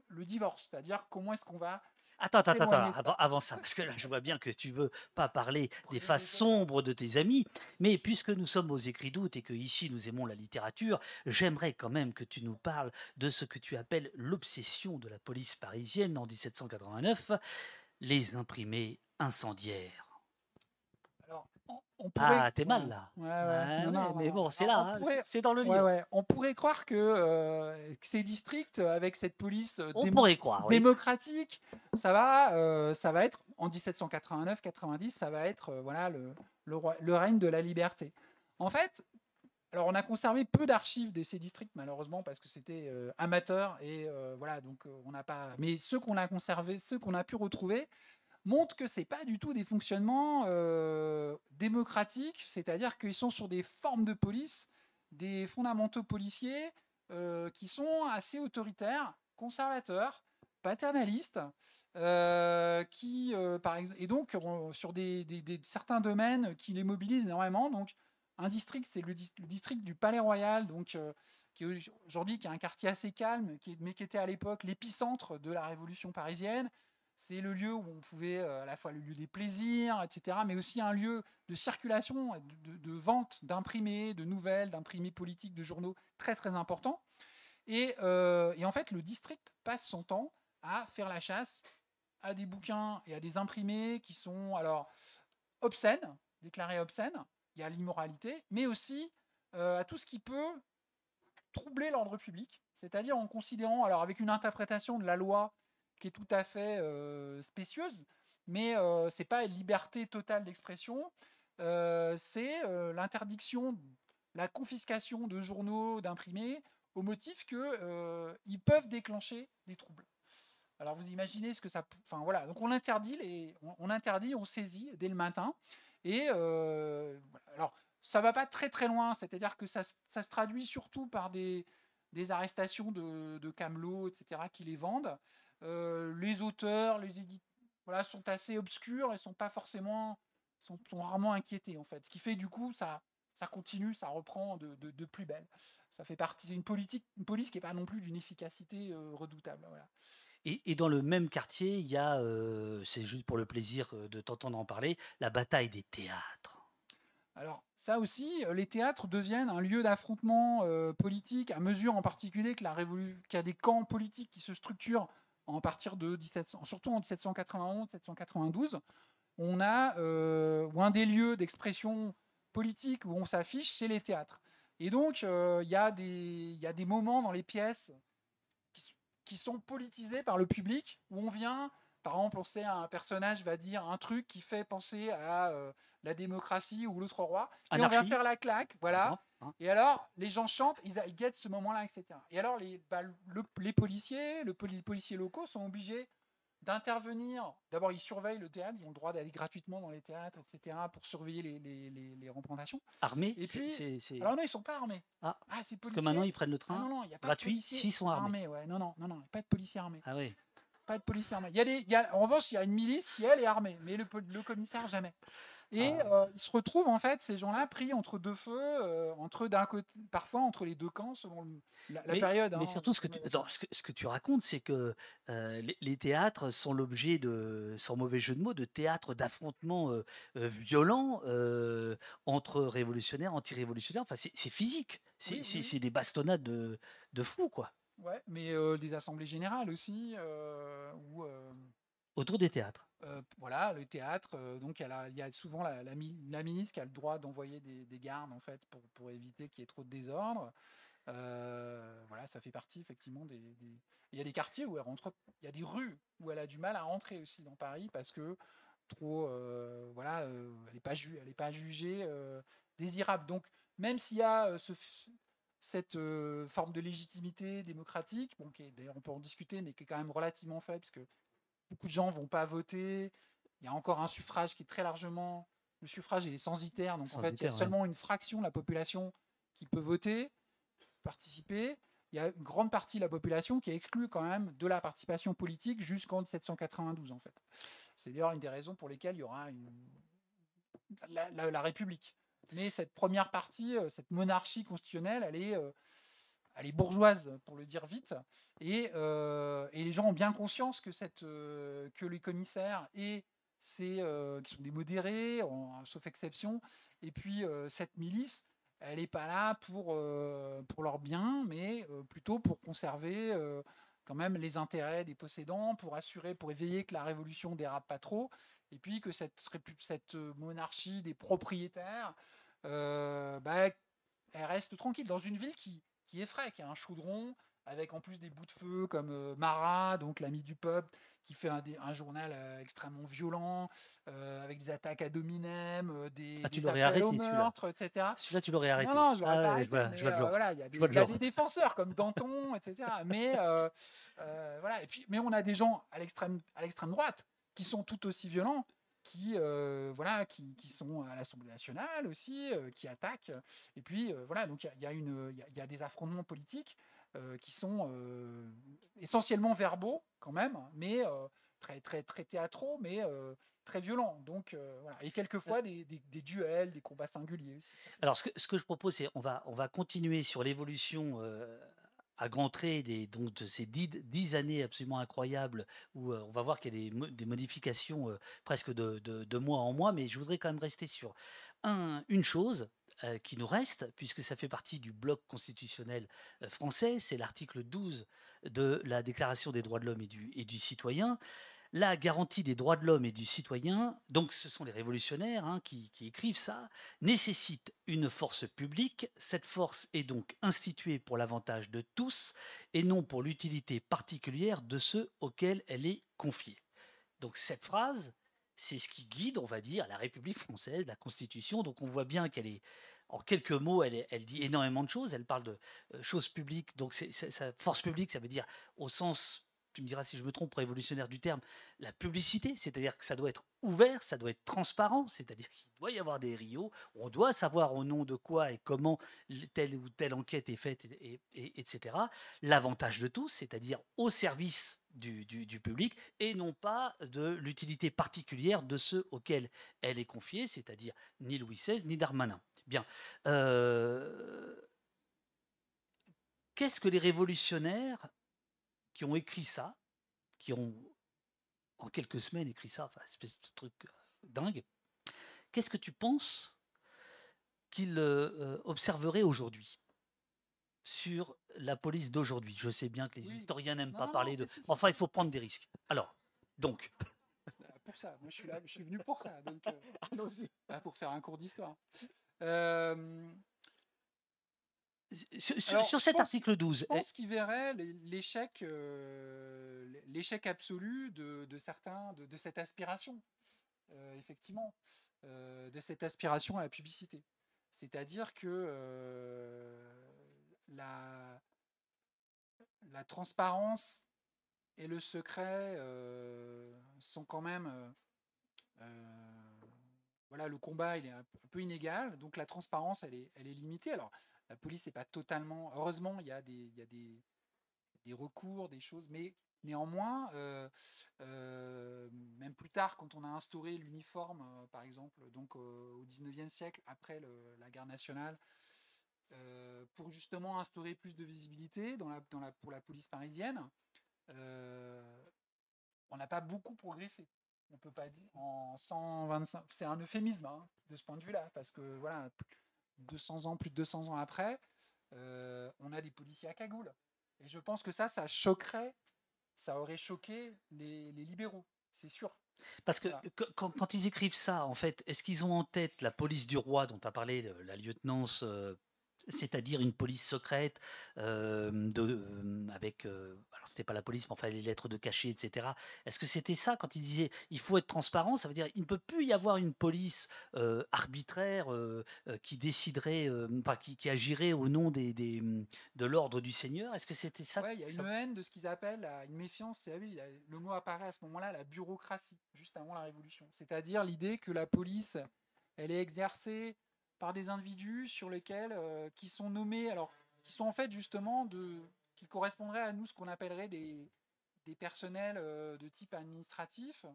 le divorce, c'est-à-dire comment est-ce qu'on va Attends, attends, attends, avant, ça, parce que là, je vois bien que tu veux pas parler des faces sombres de tes amis, mais puisque nous sommes aux écrits doutes et que ici nous aimons la littérature, j'aimerais quand même que tu nous parles de ce que tu appelles l'obsession de la police parisienne en 1789, les imprimés incendiaires ah, t'es mal là. mais bon, c'est là, hein, c'est dans le livre. On pourrait croire que, euh, ces districts, avec cette police euh, démocratique, ça va, euh, ça va être en 1789-90, ça va être voilà le, le, règne de la liberté. En fait, alors on a conservé peu d'archives de ces districts malheureusement parce que c'était amateur et voilà donc on n'a pas. Mais ceux qu'on a conservés, ceux qu'on a pu retrouver, montre que c'est pas du tout des fonctionnements euh, démocratiques, c'est-à-dire qu'ils sont sur des formes de police, des fondamentaux policiers euh, qui sont assez autoritaires, conservateurs, paternalistes, euh, qui, par exemple, et donc sur des, certains domaines qui les mobilisent énormément. Donc, un district, c'est le, district du Palais Royal, donc qui aujourd'hui est un quartier assez calme, mais qui était à l'époque l'épicentre de la Révolution parisienne, c'est le lieu où on pouvait, euh, à la fois le lieu des plaisirs, etc., mais aussi un lieu de circulation, de, vente d'imprimés, de nouvelles, d'imprimés politiques, de journaux très très important. Euh, et, en fait, le district passe son temps à faire la chasse à des bouquins et à des imprimés qui sont alors obscènes, déclarés obscènes. Il y a l'immoralité, mais aussi euh, à tout ce qui peut troubler l'ordre public, c'est-à-dire en considérant, alors avec une interprétation de la loi qui est tout à fait euh, spécieuse, mais euh, c'est pas une liberté totale d'expression, c'est l'interdiction, la confiscation de journaux, d'imprimés, au motif que ils peuvent déclencher des troubles. Alors vous imaginez ce que ça, enfin voilà, donc on interdit on, interdit, on saisit dès le matin, et alors ça va pas très très loin, c'est-à-dire que ça, ça, se traduit surtout par des, des arrestations de camelots, etc., qui les vendent. Euh, les auteurs, les éditeurs, voilà, sont assez obscurs et sont pas forcément, sont, rarement inquiétés en fait. Ce qui fait du coup, ça, ça continue, ça reprend de, de, plus belle. Ça fait partie d'une politique, une police qui n'est pas non plus d'une efficacité euh, redoutable. Voilà. Et, et, dans le même quartier, il y a, euh, c'est juste pour le plaisir de t'entendre en parler, la bataille des théâtres. Alors ça aussi, les théâtres deviennent un lieu d'affrontement politique à mesure en particulier que la révolution, qu'il y a des camps politiques qui se structurent en partir de 1700, surtout en 1791-1792, on a euh, un des lieux d'expression politique où on s'affiche, c'est les théâtres. Et donc, euh, il y, a des moments dans les pièces qui, sont politisés par le public, où on vient, par exemple, on sait un personnage va dire un truc qui fait penser à euh, la démocratie ou l'autre roi, et on va faire la claque, voilà. Hein. Et alors, les gens chantent, ils, guettent ce moment-là, etc. Et alors, les, bah, les policiers, le, les policiers locaux sont obligés d'intervenir. D'abord, ils surveillent le théâtre, ils ont le droit d'aller gratuitement dans les théâtres, etc., pour surveiller les, les, les, représentations. Armés Et puis, alors non, ils sont pas armés. Ah, ah Parce que maintenant, ils prennent le train ah, non, non, y a pas gratuit s'ils sont armés. ouais. Non, non, non, non, pas de policiers armés. Ah oui. Pas de policiers armés. Il y a des, il y a, en revanche, il y a une milice qui, elle, est armée, mais le, le commissaire, jamais. Et Ah. euh, ils se retrouvent en fait ces gens-là pris entre deux feux, euh, entre d'un côté, parfois entre les deux camps selon le- la, période. mais hein, surtout, ce que, tu, selon la- attends, ce, que, ce que tu racontes, c'est que euh, les, les théâtres sont l'objet de, sans mauvais jeu de mots, de théâtres d'affrontements euh, violents entre révolutionnaires, anti-révolutionnaires. Enfin, c'est physique. C'est Oui, oui. des bastonnades de, de fous, quoi, Ouais, mais des assemblées générales aussi, où autour des théâtres. euh, voilà, le théâtre, euh, donc il y, a souvent la, la, mi- la ministre qui a le droit d'envoyer des, des gardes en fait pour, éviter qu'il y ait trop de désordre. Euh, voilà, ça fait partie effectivement des. Il y a des quartiers où elle rentre, il y a des rues où elle a du mal à rentrer aussi dans Paris parce que trop, voilà, elle n'est pas, ju- pas jugée désirable. Donc même s'il y a cette forme de légitimité démocratique, bon, d'ailleurs on peut en discuter, mais qui est quand même relativement faible, parce que beaucoup de gens vont pas voter. Il y a encore un suffrage qui est très largement. Le suffrage est censitaire, donc en fait il y a ouais. seulement une fraction de la population qui peut voter, participer. Il y a une grande partie de la population qui est exclue quand même de la participation politique jusqu'en 1792 en fait. C'est d'ailleurs une des raisons pour lesquelles il y aura une... la, la- la République. Mais cette première partie, euh, cette monarchie constitutionnelle, elle est, euh, elle est bourgeoise, pour le dire vite. Et, euh, les gens ont bien conscience que, euh, les commissaires euh, qui sont des modérés, sauf exception, et puis cette milice, elle n'est pas là pour, pour leur bien, mais plutôt pour conserver quand même les intérêts des possédants, pour assurer, pour éveiller que la révolution dérape pas trop, et puis que cette, monarchie des propriétaires, bah, elle reste tranquille dans une ville qui, qui effraie, qui a un chaudron, avec en plus des bouts de feu comme euh, Marat, donc l'ami du peuple, qui fait un, journal euh, extrêmement violent, euh, avec des attaques à dominem, euh, des, Ah, tu des l'aurais appels au arrêté, celui-là. meurtre, etc. Celui-là, tu l'aurais arrêté. Non, non, je l'aurais Ah pas arrêté, vois, mais, voilà, il y a des, y a des défenseurs comme Danton, etc. Mais voilà, et puis, mais on a des gens à l'extrême, à l'extrême droite qui sont tout aussi violents, qui euh, voilà, qui, qui sont à l'Assemblée nationale aussi, euh, qui attaquent. Et puis euh, voilà, donc il y y, y a- des affrontements politiques qui sont essentiellement verbaux quand même, mais très très très théâtraux, mais très violents. Donc voilà, et quelquefois des, des- des duels, des combats singuliers aussi. Alors, ce que, ce que je propose, c'est on va, on va continuer sur l'évolution à grands traits donc, de ces dix, dix années absolument incroyables où euh, on va voir qu'il y a des, mo- des modifications euh, presque de, mois en mois, mais je voudrais quand même rester sur un- une chose euh, qui nous reste, puisque ça fait partie du bloc constitutionnel français, c'est l'article 12 de la Déclaration des droits de l'homme et du citoyen. La garantie des droits de l'homme et du citoyen, donc ce sont les révolutionnaires hein, qui, écrivent ça, nécessite une force publique. Cette force est donc instituée pour l'avantage de tous et non pour l'utilité particulière de ceux auxquels elle est confiée. Donc cette phrase, c'est ce qui guide, on va dire, la République française, la Constitution. Donc on voit bien qu'elle est, en quelques mots, elle, dit énormément de choses. Elle parle de euh, choses publiques. Donc force publique, ça veut dire au sens, tu me diras si je me trompe, révolutionnaire du terme, la publicité, c'est-à-dire que ça doit être ouvert, ça doit être transparent, c'est-à-dire qu'il doit y avoir des rios, on doit savoir au nom de quoi et comment telle ou telle enquête est faite, et, et- etc. L'avantage de tous, c'est-à-dire au service du public et non pas de l'utilité particulière de ceux auxquels elle est confiée, c'est-à-dire ni Louis XVI ni Darmanin. Bien. Euh, Qu'est-ce que les révolutionnaires qui ont écrit ça, qui ont en quelques semaines écrit ça, enfin, espèce de truc euh, dingue, qu'est-ce que tu penses qu'ils euh, observeraient aujourd'hui sur la police d'aujourd'hui? Je sais bien que les Oui. historiens n'aiment pas non, parler non, de... si, Enfin, si. il faut prendre des risques. Alors, donc, Bah, Pour ça, moi je suis là, je suis venu pour ça, donc euh, pour faire un cours d'histoire. Euh, sur, Alors, cet pense- article 12, je pense qu'il verrait l'échec, euh, l'échec absolu de, de certains, de, de cette aspiration, euh, effectivement, euh, de cette aspiration à la publicité. C'est-à-dire que la, la transparence et le secret sont quand même. voilà, le combat il est un peu- un peu inégal, donc la transparence elle est, elle est limitée. Alors la police n'est pas totalement. Heureusement, il y a des, recours, des choses, mais Néanmoins, même plus tard, quand on a instauré l'uniforme, par exemple, donc au 19e siècle, après la guerre nationale, pour justement instaurer plus de visibilité pour la police parisienne, on n'a pas beaucoup progressé. On peut pas dire en 125. C'est un euphémisme hein, de ce point de vue-là, parce que voilà, 200 ans, plus de 200 ans après, on a des policiers à cagoule. Et je pense que ça, ça choquerait, ça aurait choqué les, libéraux, c'est sûr. Parce que quand, ils écrivent ça, en fait, est-ce qu'ils ont en tête la police du roi dont as parlé, la lieutenance c'est-à-dire une police secrète de, avec, c'était pas la police, mais enfin les lettres de cachet, etc. Est-ce que c'était ça quand il disait il faut être transparent Ça veut dire il ne peut plus y avoir une police arbitraire qui déciderait, enfin qui, agirait au nom des, mmh, de l'ordre du Seigneur? Est-ce que c'était ça Oui, il y a une haine de ce qu'ils appellent une méfiance. C'est oui, le mot apparaît à ce moment-là, la bureaucratie, juste avant la Révolution. C'est-à-dire l'idée que la police, elle est exercée par des individus sur lesquels euh, qui sont nommés, alors qui sont en fait justement de, qui correspondraient à nous ce qu'on appellerait des, des personnels euh, de type administratif,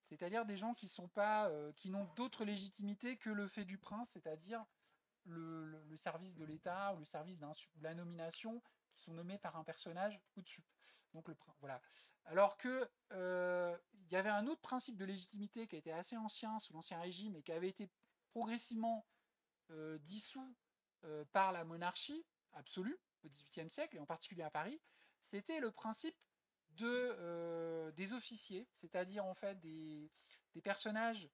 c'est-à-dire des gens qui sont pas, euh, qui n'ont d'autre légitimité que le fait du prince, c'est-à-dire le, le, service de l'État ou le service d'un la nomination, qui sont nommés par un personnage au-dessus. Donc le voilà. Alors que il y avait un autre principe de légitimité qui était assez ancien sous l'ancien régime et qui avait été progressivement euh, dissous euh, par la monarchie absolue au XVIIIe siècle, et en particulier à Paris, c'était le principe de, euh, des officiers, c'est-à-dire en fait des, personnages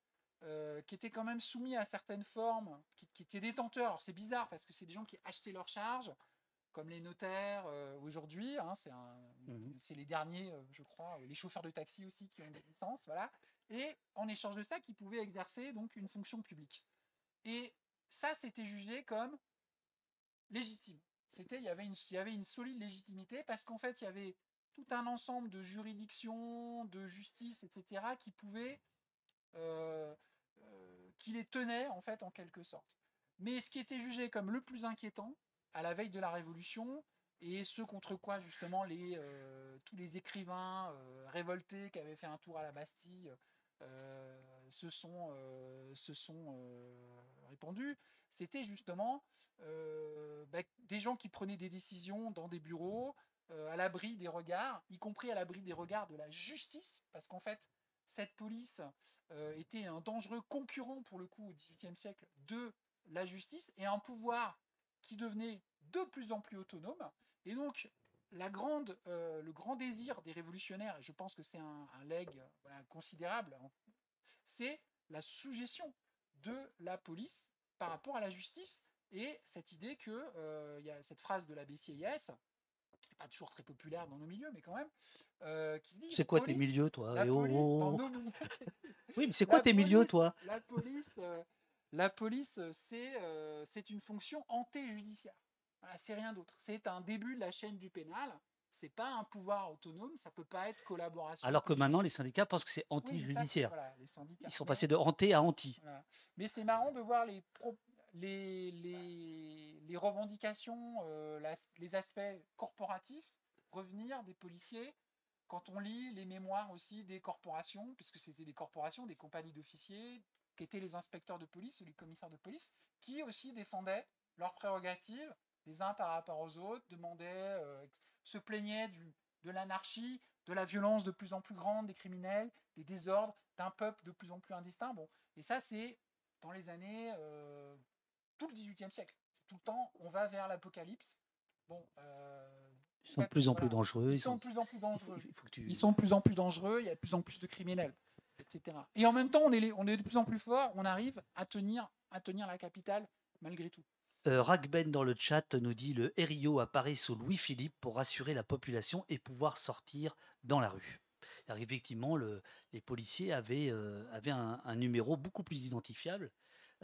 qui étaient quand même soumis à certaines formes, qui, étaient détenteurs. Alors c'est bizarre parce que c'est des gens qui achetaient leurs charges, comme les notaires aujourd'hui. Hein, mmh c'est les derniers, je crois, les chauffeurs de taxi aussi qui ont des licences, voilà. Et en échange de ça, qui pouvaient exercer donc une fonction publique. Et ça, c'était jugé comme légitime. C'était, il y avait une, il y avait une solide légitimité parce qu'en fait, il y avait tout un ensemble de juridictions, de justice, etc., qui pouvaient, euh, euh, qui les tenaient en fait en quelque sorte. Mais ce qui était jugé comme le plus inquiétant à la veille de la Révolution, et ce contre quoi justement euh, tous les écrivains révoltés qui avaient fait un tour à la Bastille se sont, se sont c'était justement euh, bah, des gens qui prenaient des décisions dans des bureaux, euh, à l'abri des regards, y compris à l'abri des regards de la justice, parce qu'en fait, cette police euh, était un dangereux concurrent, pour le coup, au XVIIIe siècle, de la justice, et un pouvoir qui devenait de plus en plus autonome. Et donc, la grande, le grand désir des révolutionnaires, je pense que c'est un, un leg considérable, hein, c'est la suggestion de la police par rapport à la justice. Et cette idée que euh, il y a cette phrase de la BCIS, pas toujours très populaire dans nos milieux, mais quand même, euh, qui dit. C'est quoi tes milieux, toi eh oh, oh, oh. Oui, mais c'est quoi tes milieux, toi La police, euh, la police, c'est c'est une fonction antéjudiciaire. c'est rien d'autre. C'est un début de la chaîne du pénal c'est pas un pouvoir autonome, ça peut pas être collaboration. Alors que maintenant, les syndicats pensent que c'est anti-judiciaire. Ils sont passés de hanté à anti. Mais c'est marrant de voir les, les, les, revendications, euh, les aspects corporatifs revenir des policiers quand on lit les mémoires aussi des corporations, puisque c'était des corporations, des compagnies d'officiers, qui étaient les inspecteurs de police ou les commissaires de police, qui aussi défendaient leurs prérogatives les uns par rapport aux autres, demandaient, euh, se plaignaient du, de l'anarchie, de la violence de plus en plus grande des criminels, des désordres, d'un peuple de plus en plus indistinct. Bon, et ça, c'est dans les années, euh, tout le XVIIIe siècle. Tout le temps, on va vers l'apocalypse. Bon, euh, ils sont de plus en plus dangereux. Ils, sont de plus en plus dangereux. Ils sont de plus en plus dangereux. Il y a de plus en plus de criminels, etc. Et en même temps, on est, on est de plus en plus fort. On arrive à tenir, à tenir la capitale malgré tout. Euh, Ragben dans le chat nous dit le RIO apparaît sous Louis-Philippe pour rassurer la population et pouvoir sortir dans la rue. effectivement, les policiers avaient, euh, un, numéro beaucoup plus identifiable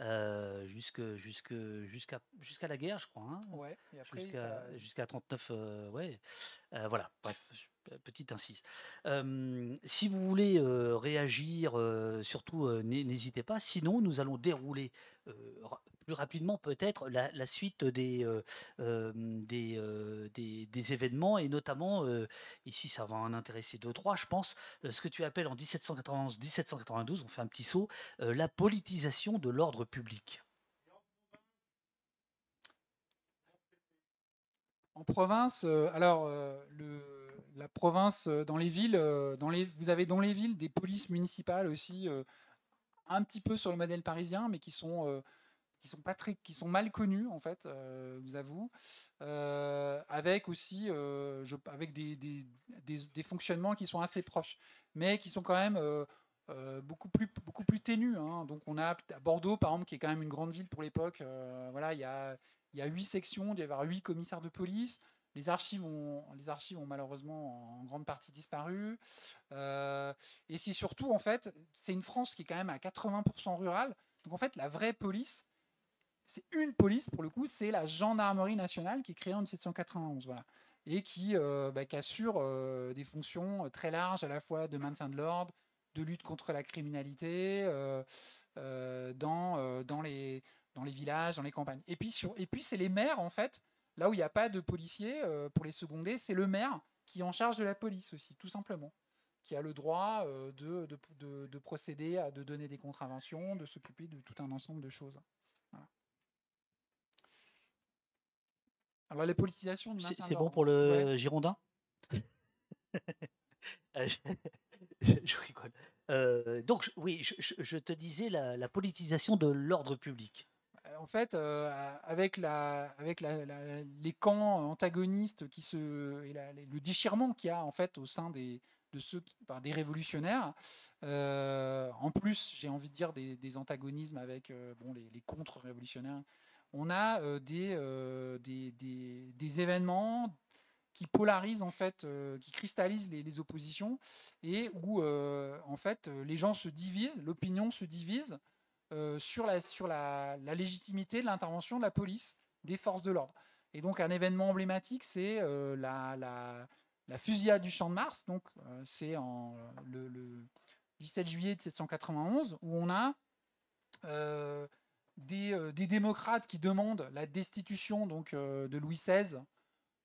euh, jusqu'à jusqu'à la guerre, je crois. Hein. Ouais, jusqu'à 39, ouais. voilà, bref. petite incise. si vous voulez réagir, surtout n'hésitez pas. Sinon, nous allons dérouler plus rapidement peut-être la, suite des, des, des, événements et notamment, ici ça va en intéresser deux, trois, je pense, ce que tu appelles en 1791-1792, on fait un petit saut, la politisation de l'ordre public. En province, alors le la province, euh, dans les villes, euh, dans les, vous avez dans les villes des polices municipales aussi, euh, un petit peu sur le modèle parisien, mais qui sont qui sont mal connus en fait, vous avoue, avec aussi, je, avec des, des, fonctionnements qui sont assez proches, mais qui sont quand même beaucoup plus beaucoup plus ténus. Hein. Donc on a à Bordeaux par exemple, qui est quand même une grande ville pour l'époque. voilà, il y a il y a huit sections, il y avoir huit commissaires de police. Les archives ont, les archives ont malheureusement en grande partie disparu. Euh, et c'est surtout, en fait, c'est une France qui est quand même à 80% rurale. Donc en fait, la vraie police, c'est une police pour le coup, c'est la gendarmerie nationale qui est créée en 1791. Voilà. Et qui, euh, bah, assure euh, des fonctions très larges à la fois de maintien de l'ordre, de lutte contre la criminalité dans, dans, les, villages, dans les campagnes. Et puis, c'est les maires, en fait, Là où il n'y a pas de policier, euh, pour les seconder, c'est le maire qui est en charge de la police aussi, tout simplement, qui a le droit euh, de, de, procéder à de donner des contraventions, de s'occuper de tout un ensemble de choses. Alors la politisation du C'est bon pour le Girondin? Euh, je, rigole. donc oui, je, te disais la politisation de l'ordre public. En fait, euh, avec, la, avec les camps antagonistes qui se, et le déchirement qu'il y a en fait au sein des, de ceux des révolutionnaires, euh, en plus, j'ai envie de dire des, antagonismes avec euh, bon, les, contre-révolutionnaires, on a des, des, des, événements qui polarisent en fait, qui cristallisent les, oppositions et où en fait les gens se divisent, l'opinion se divise euh, sur, la, sur la, légitimité de l'intervention de la police, des forces de l'ordre. Et donc un événement emblématique, c'est euh, la, la, fusillade du Champ de Mars. Donc euh, c'est en le, 17 juillet de 1791 où on a des, des, démocrates qui demandent la destitution donc de Louis XVI,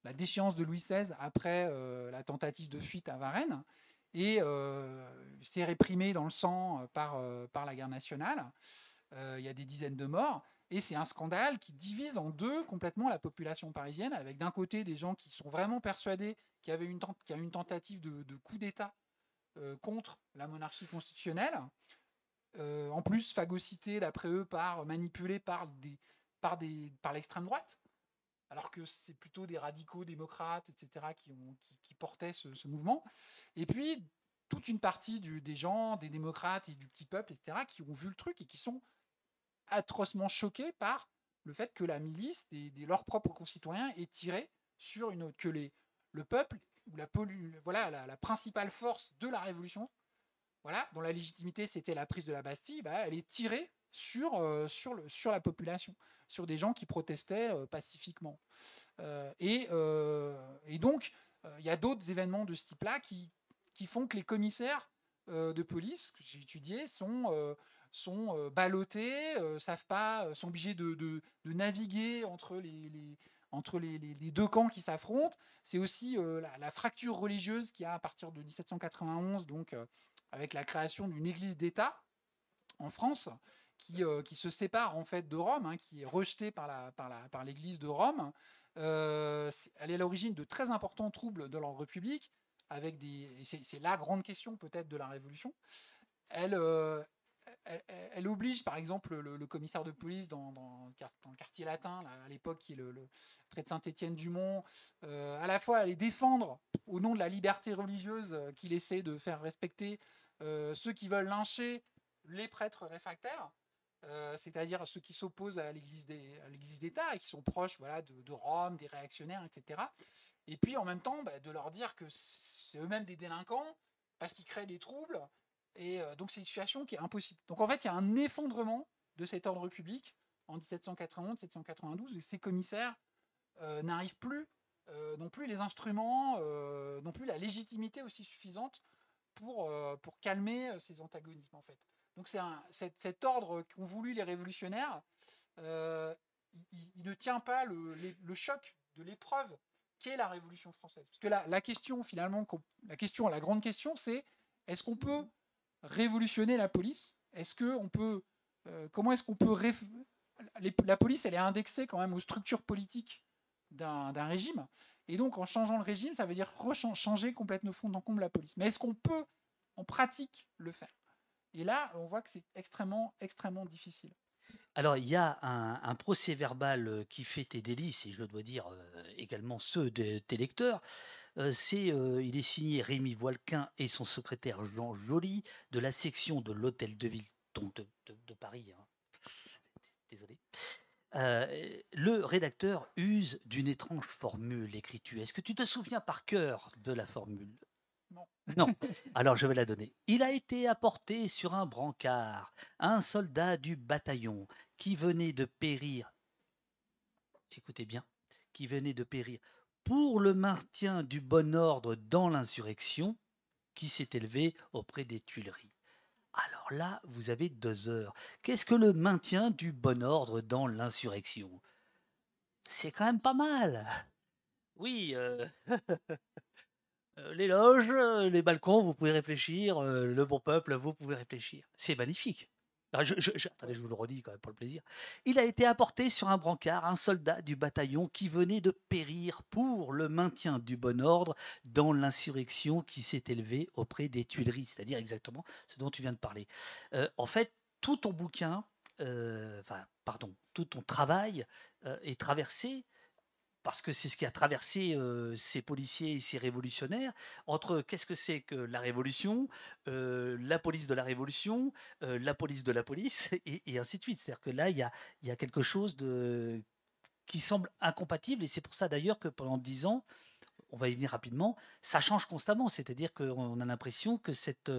la déchéance de Louis XVI après la tentative de fuite à Varennes et euh, c'est réprimé dans le sang euh, par, euh, par la guerre nationale. Il y a des dizaines de morts. Et c'est un scandale qui divise en deux complètement la population parisienne, avec d'un côté des gens qui sont vraiment persuadés qu'il y avait une, qu'il y a une tentative de, coup d'État contre la monarchie constitutionnelle, en plus phagocyté d'après eux par manipulé par des, par des, par l'extrême droite alors que c'est plutôt des radicaux démocrates, etc., qui, ont, qui, portaient ce, mouvement. Et puis, toute une partie des gens, des démocrates et du petit peuple, etc., qui ont vu le truc et qui sont atrocement choqués par le fait que la milice, des, leurs propres concitoyens, ait tiré sur une autre, que les, le peuple, ou la, voilà, la, principale force de la révolution, voilà, dont la légitimité c'était la prise de la Bastille, bah, elle est tirée sur, euh, sur, le, sur la population, sur des gens qui protestaient euh, pacifiquement. Euh, et, et, donc, il y a d'autres événements de ce type-là qui, qui font que les commissaires de police que j'ai étudiés sont, sont ballottés, savent pas, sont obligés de, de, naviguer entre les entre les, deux camps qui s'affrontent. C'est aussi la, la, fracture religieuse qu'il y a à partir de 1791, donc avec la création d'une église d'État en France, euh, qui, se sépare en fait de Rome, hein, qui est rejetée par l'Église de Rome. Euh, elle est à l'origine de très importants troubles de l'ordre public, avec c'est la grande question peut-être de la Révolution. Elle, euh, elle, oblige par exemple le, commissaire de police dans, le quartier latin à l'époque qui est le, près de Saint-Étienne-du-Mont, à la fois à les défendre au nom de la liberté religieuse qu'il essaie de faire respecter ceux qui veulent lyncher les prêtres réfractaires, euh, c'est-à-dire ceux qui s'opposent à l'Église d'État et qui sont proches voilà, de, Rome, des réactionnaires, etc. Et puis en même temps, bah, de leur dire que c'est eux-mêmes des délinquants parce qu'ils créent des troubles. Et euh, donc c'est une situation qui est impossible. Donc en fait, il y a un effondrement de cet ordre public en 1791-1792 et ces commissaires euh, n'arrivent plus non plus les instruments, non plus la légitimité aussi suffisante pour, pour calmer ces antagonismes en fait. Donc c'est cet, cet, ordre qu'ont voulu les révolutionnaires, il, ne tient pas le, le choc de l'épreuve qu'est la Révolution française. Parce que la, la question finalement, la question, la grande question, c'est est-ce qu'on peut révolutionner la police? Est-ce que on peut, euh, comment est-ce qu'on peut la police, elle est indexée quand même aux structures politiques d'un régime. Et donc, en changeant le régime, ça veut dire changer complètement fond en comble la police. Mais est-ce qu'on peut, en pratique, le faire? Et là, on voit que c'est extrêmement, extrêmement difficile. Alors, il y a un, procès verbal qui fait tes délices, et je dois dire également ceux de tes lecteurs. C'est, il est signé Rémi Voilquin et son secrétaire Jean Joly de la section de l'Hôtel de Ville de, Paris. Hein. Désolé. le rédacteur use d'une étrange formule, écrit-tu. Est-ce que tu te souviens par cœur de la formule? Non. Alors je vais la donner. Il a été apporté sur un brancard un soldat du bataillon qui venait de périr. Écoutez bien, qui venait de périr pour le maintien du bon ordre dans l'insurrection qui s'est élevé auprès des Tuileries. Alors là, vous avez deux heures. Qu'est-ce que le maintien du bon ordre dans l'insurrection? C'est quand même pas mal. Oui, euh... Euh, les loges, euh, les balcons, vous pouvez réfléchir. Le bon peuple, vous pouvez réfléchir. C'est magnifique. Je, attendez, je vous le redis quand même pour le plaisir. Il a été apporté sur un brancard un soldat du bataillon qui venait de périr pour le maintien du bon ordre dans l'insurrection qui s'est élevée auprès des Tuileries, c'est-à-dire exactement ce dont tu viens de parler. en fait, tout ton bouquin, enfin, pardon, tout ton travail est traversé parce que c'est ce qui a traversé ces policiers et ces révolutionnaires, entre qu'est-ce que c'est que la révolution, la police de la révolution, la police de la police, et, ainsi de suite. C'est-à-dire que là, il y a, y a, quelque chose de, qui semble incompatible, et c'est pour ça d'ailleurs que pendant dix ans, on va y venir rapidement, ça change constamment. C'est-à-dire qu'on a l'impression que cette,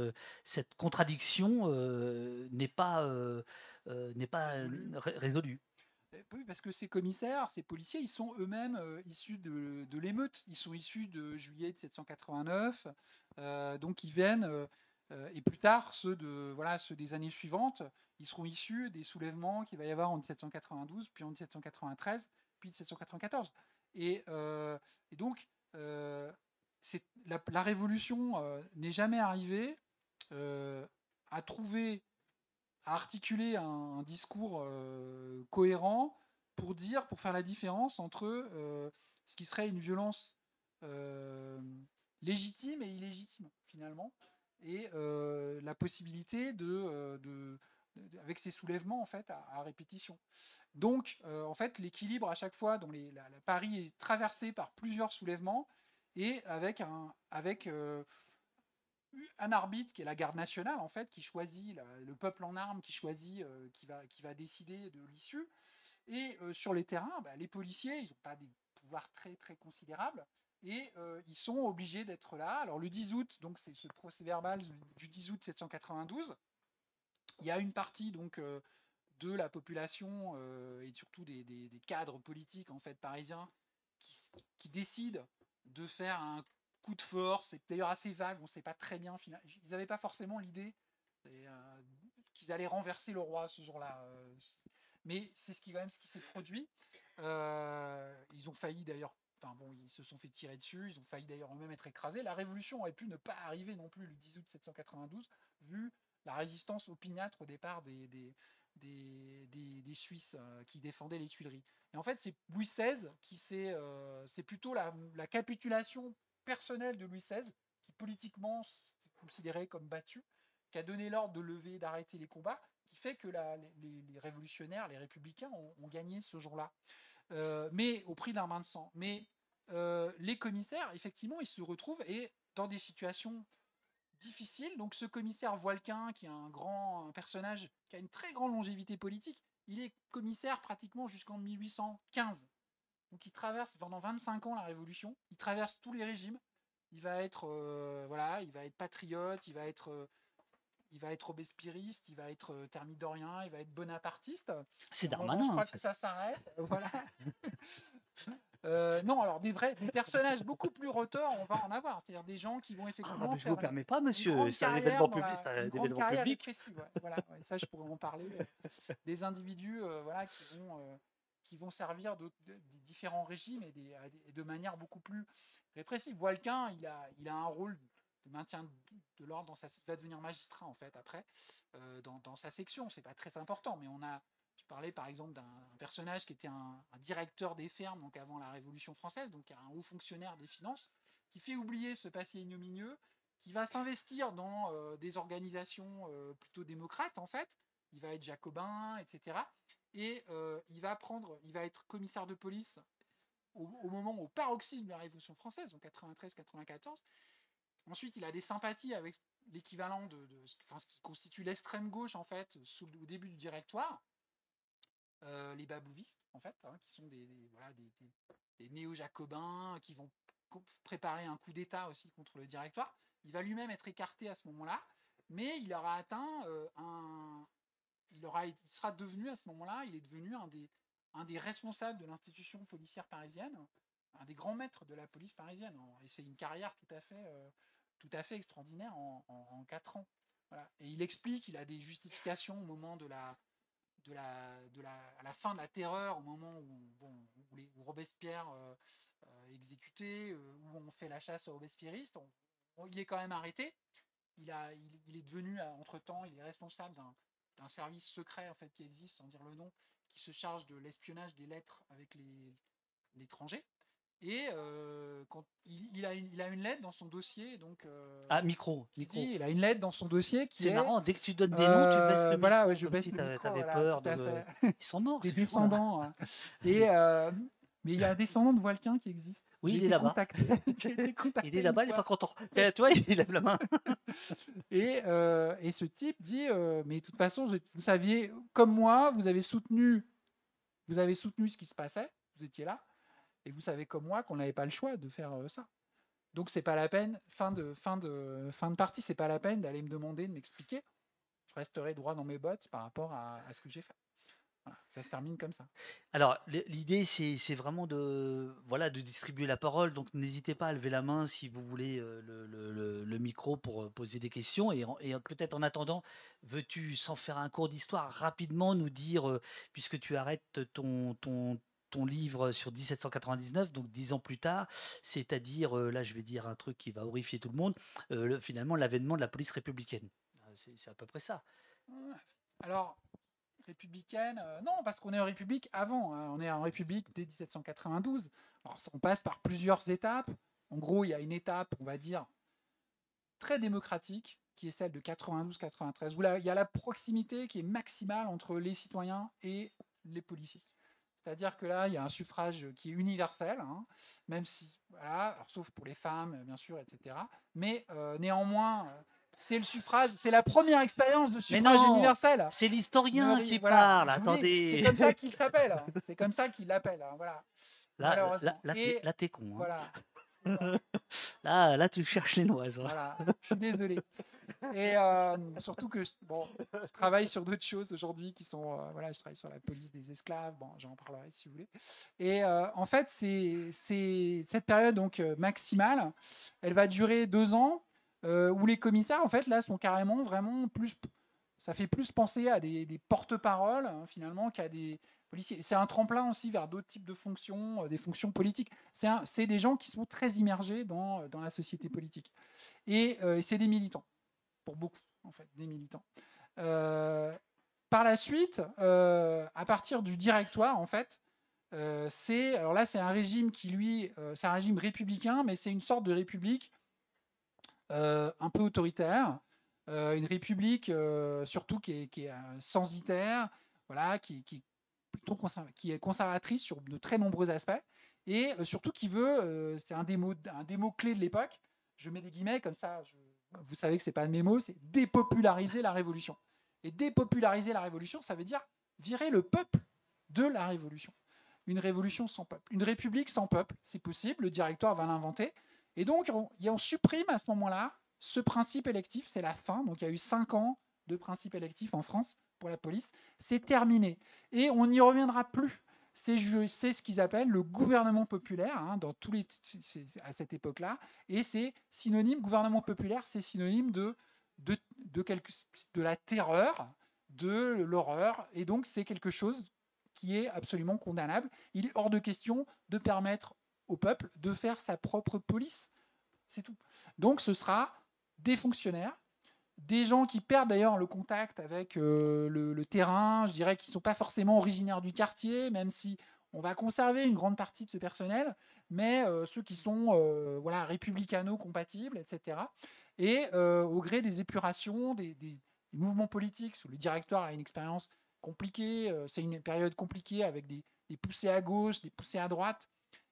cette contradiction n'est pas, n'est pas résolue. Oui, parce que ces commissaires, ces policiers, ils sont eux-mêmes euh, issus de, l'émeute. Ils sont issus de juillet de 789. Euh, donc ils viennent, euh, et plus tard, ceux, de, voilà, ceux des années suivantes, ils seront issus des soulèvements qu'il va y avoir en 1792, puis en 1793, puis 1794. Et, donc, la, révolution n'est jamais arrivée à trouver à articuler un, discours euh, cohérent pour dire, pour faire la différence entre euh, ce qui serait une violence euh, légitime et illégitime finalement, et la possibilité de, avec ces soulèvements en fait à, répétition. Donc en fait l'équilibre à chaque fois dans les, la, Paris est traversé par plusieurs soulèvements et avec un avec un arbitre qui est la garde nationale en fait qui choisit le peuple en armes qui choisit euh, qui va qui va décider de l'issue. Et euh, sur les terrains bah, les policiers ils n'ont pas des pouvoirs très très considérables. Et euh, ils sont obligés d'être là. Alors le 10 août donc c'est ce procès verbal du 10 août 792 il y a une partie donc de la population et surtout des, cadres politiques en fait parisiens qui, qui décident de faire un coup de force, c'est d'ailleurs assez vague, on ne sait pas très bien. Ils n'avaient pas forcément l'idée euh, qu'ils allaient renverser le roi ce jour-là. Euh, mais c'est ce qui, quand même ce qui s'est produit. Euh, ils ont failli d'ailleurs, enfin bon, ils se sont fait tirer dessus, ils ont failli d'ailleurs même être écrasés. La révolution aurait pu ne pas arriver non plus le 10 août 792, vu la résistance opiniâtre au départ des, des, des, Suisses qui défendaient les Tuileries. Et en fait, c'est Louis XVI qui c'est, c'est plutôt la, capitulation personnel de Louis XVI, qui politiquement considéré comme battu, qui a donné l'ordre de lever, d'arrêter les combats, qui fait que les, révolutionnaires, les républicains ont, gagné ce jour-là, euh, mais au prix d'un bain de sang. Mais euh, les commissaires, effectivement, ils se retrouvent et dans des situations difficiles. Donc ce commissaire Voilquin, qui est un grand personnage, qui a une très grande longévité politique, il est commissaire pratiquement jusqu'en 1815. Donc il traverse pendant 25 ans la Révolution, il traverse tous les régimes. Il va être, euh, voilà, il va être patriote, il va être, euh, il va être robespierriste, il va être euh, thermidorien, il va être bonapartiste. C'est Darmanin. Je crois que ça s'arrête. voilà. Euh, non, alors des vrais des personnages beaucoup plus roteurs, on va en avoir. C'est-à-dire des gens qui vont Ah, effectivement. mais je faire vous permets pas, monsieur. C'est un événement public. C'est un événement public. ouais. Voilà, ouais, ça, je pourrais en parler. Des individus euh, voilà, qui, vont, euh, qui vont servir de, des différents régimes et, de manière beaucoup plus répressive. Voilquin, il a, un rôle de maintien de, l'ordre dans sa. Il va devenir magistrat, en fait, après, euh, dans, sa section. C'est pas très important, mais on a. Je parlais par exemple d'un un personnage qui était un, un directeur des fermes, donc avant la Révolution française, donc un haut fonctionnaire des finances, qui fait oublier ce passé ignominieux, qui va s'investir dans euh, des organisations euh, plutôt démocrates en fait. Il va être jacobin, etc. Et euh, il va prendre, il va être commissaire de police au, moment au paroxysme de la Révolution française, en 93-94. Ensuite, il a des sympathies avec l'équivalent de, ce- qui constitue l'extrême gauche en fait au début du directoire. Euh, les babouvistes, en fait, hein, qui sont des, néo-jacobins qui vont préparer un coup d'État aussi contre le directoire. Il va lui-même être écarté à ce moment-là, mais il aura atteint euh, un. Il, sera devenu à ce moment-là, il est devenu un des, responsables de l'institution policière parisienne, un des grands maîtres de la police parisienne. Et c'est une carrière tout à fait, euh, extraordinaire en, quatre ans. Et il explique, il a des justifications au moment de la, fin de la terreur, au moment où, Robespierre euh, euh, est exécuté, euh, où on fait la chasse aux Robespierristes, il est quand même arrêté. Il, est devenu, euh, entre-temps, il est responsable d'un d'un service secret en fait qui existe, sans dire le nom, qui se charge de l'espionnage des lettres avec l'étranger. Et euh, quand, il, il a une, il a une lettre dans son dossier, donc euh, Ah, micro, micro. il a une lettre dans son dossier qui C'est est marrant, dès que tu donnes des noms, tu euh, baisses le voilà, ouais, je baisse si le micro, voilà, peur de... Ils sont morts, des descendants. hein. Et euh, mais il y a un descendant de Voilquin qui existe. Oui, il est là-bas. Il est là-bas, il est fois. pas content. Tiens, vois, il lève la main. Et, euh, et ce type dit, euh, mais de toute façon, vous, saviez, comme moi, vous avez soutenu, vous avez soutenu ce qui se passait, vous étiez là, et vous savez comme moi qu'on n'avait pas le choix de faire euh, ça. Donc c'est pas la peine, fin de, fin de, fin de partie, c'est pas la peine d'aller me demander de m'expliquer. Je resterai droit dans mes bottes par rapport à, à ce que j'ai fait. Ça se termine comme ça. Alors, l'idée, c'est vraiment de, voilà, de distribuer la parole. Donc, n'hésitez pas à lever la main si vous voulez euh, le, le- micro pour euh, poser des questions. Et, et peut-être en attendant, veux-tu, sans faire un cours d'histoire, rapidement nous dire, euh, puisque tu arrêtes ton, ton, ton livre sur 1799, donc dix ans plus tard, c'est-à-dire, là, je vais dire un truc qui va horrifier tout le monde, euh, le- finalement, l'avènement de la police républicaine. C'est à peu près ça. Alors, républicaine, euh, non, parce qu'on est en République avant. hein, on est en République dès 1792. Alors, on passe par plusieurs étapes. En gros, il y a une étape, on va dire, très démocratique, qui est celle de 92-93, où il y a la proximité qui est maximale entre les citoyens et les policiers. C'est-à-dire que là, il y a un suffrage qui est universel, hein, même si, voilà, sauf pour les femmes, bien sûr, etc. Mais euh, néanmoins, euh, c'est le suffrage, c'est la première expérience de suffrage non, universel. C'est l'historien qui voilà, parle, attendez. C'est comme ça qu'il s'appelle. hein. C'est comme ça qu'il l'appelle. hein, Voilà. Là, là, là, t'es- Et là, t'es con. hein. Voilà. Là, là, tu cherches les noises. hein. voilà. Je suis désolé. Et euh, surtout que je, bon, je travaille sur d'autres choses aujourd'hui qui sont. euh, voilà, je travaille sur la police des esclaves. Bon, j'en parlerai si vous voulez. Et euh, en fait, c'est cette période donc maximale. Elle va durer deux ans euh, où les commissaires, en fait, là, sont carrément vraiment plus. Ça fait plus penser à des, porte-paroles, hein, finalement, qu'à des policiers. C'est un tremplin aussi vers d'autres types de fonctions, euh, des fonctions politiques. C'est des gens qui sont très immergés dans, dans la société politique. Et euh, c'est des militants, pour beaucoup, en fait, des militants. Euh, par la suite, euh, à partir du directoire, en fait, euh, c'est alors là c'est un régime qui lui euh, c'est un régime républicain mais c'est une sorte de république euh, un peu autoritaire euh, une république euh, surtout qui est, qui euh, censitaire voilà qui, est conservatrice sur de très nombreux aspects et euh, surtout qui veut euh, c'est un des mots un des mots clés de l'époque je mets des guillemets comme ça vous savez que c'est pas mes mots c'est dépopulariser la révolution et dépopulariser la révolution ça veut dire virer le peuple de la révolution une révolution sans peuple. Une république sans peuple, c'est possible, le directoire va l'inventer. Et donc, on, supprime à ce moment-là ce principe électif, c'est la fin. Donc, il y a eu cinq ans de principe électif en France pour la police. C'est terminé. Et on n'y reviendra plus. c'est ce qu'ils appellent le gouvernement populaire hein, à cette époque-là. Et c'est synonyme, gouvernement populaire, c'est synonyme de, de, de la terreur, de l'horreur. Et donc, c'est quelque chose qui est absolument condamnable. Il est hors de question de permettre au peuple de faire sa propre police. C'est tout. Donc, ce sera des fonctionnaires des gens qui perdent d'ailleurs le contact avec euh, le, terrain, je dirais qu'ils ne sont pas forcément originaires du quartier, même si on va conserver une grande partie de ce personnel, mais euh, ceux qui sont euh, voilà, républicano-compatibles, etc. Et au gré des épurations, des, mouvements politiques, où le directoire a une expérience compliquée, c'est une période compliquée avec des, poussées à gauche, des poussées à droite,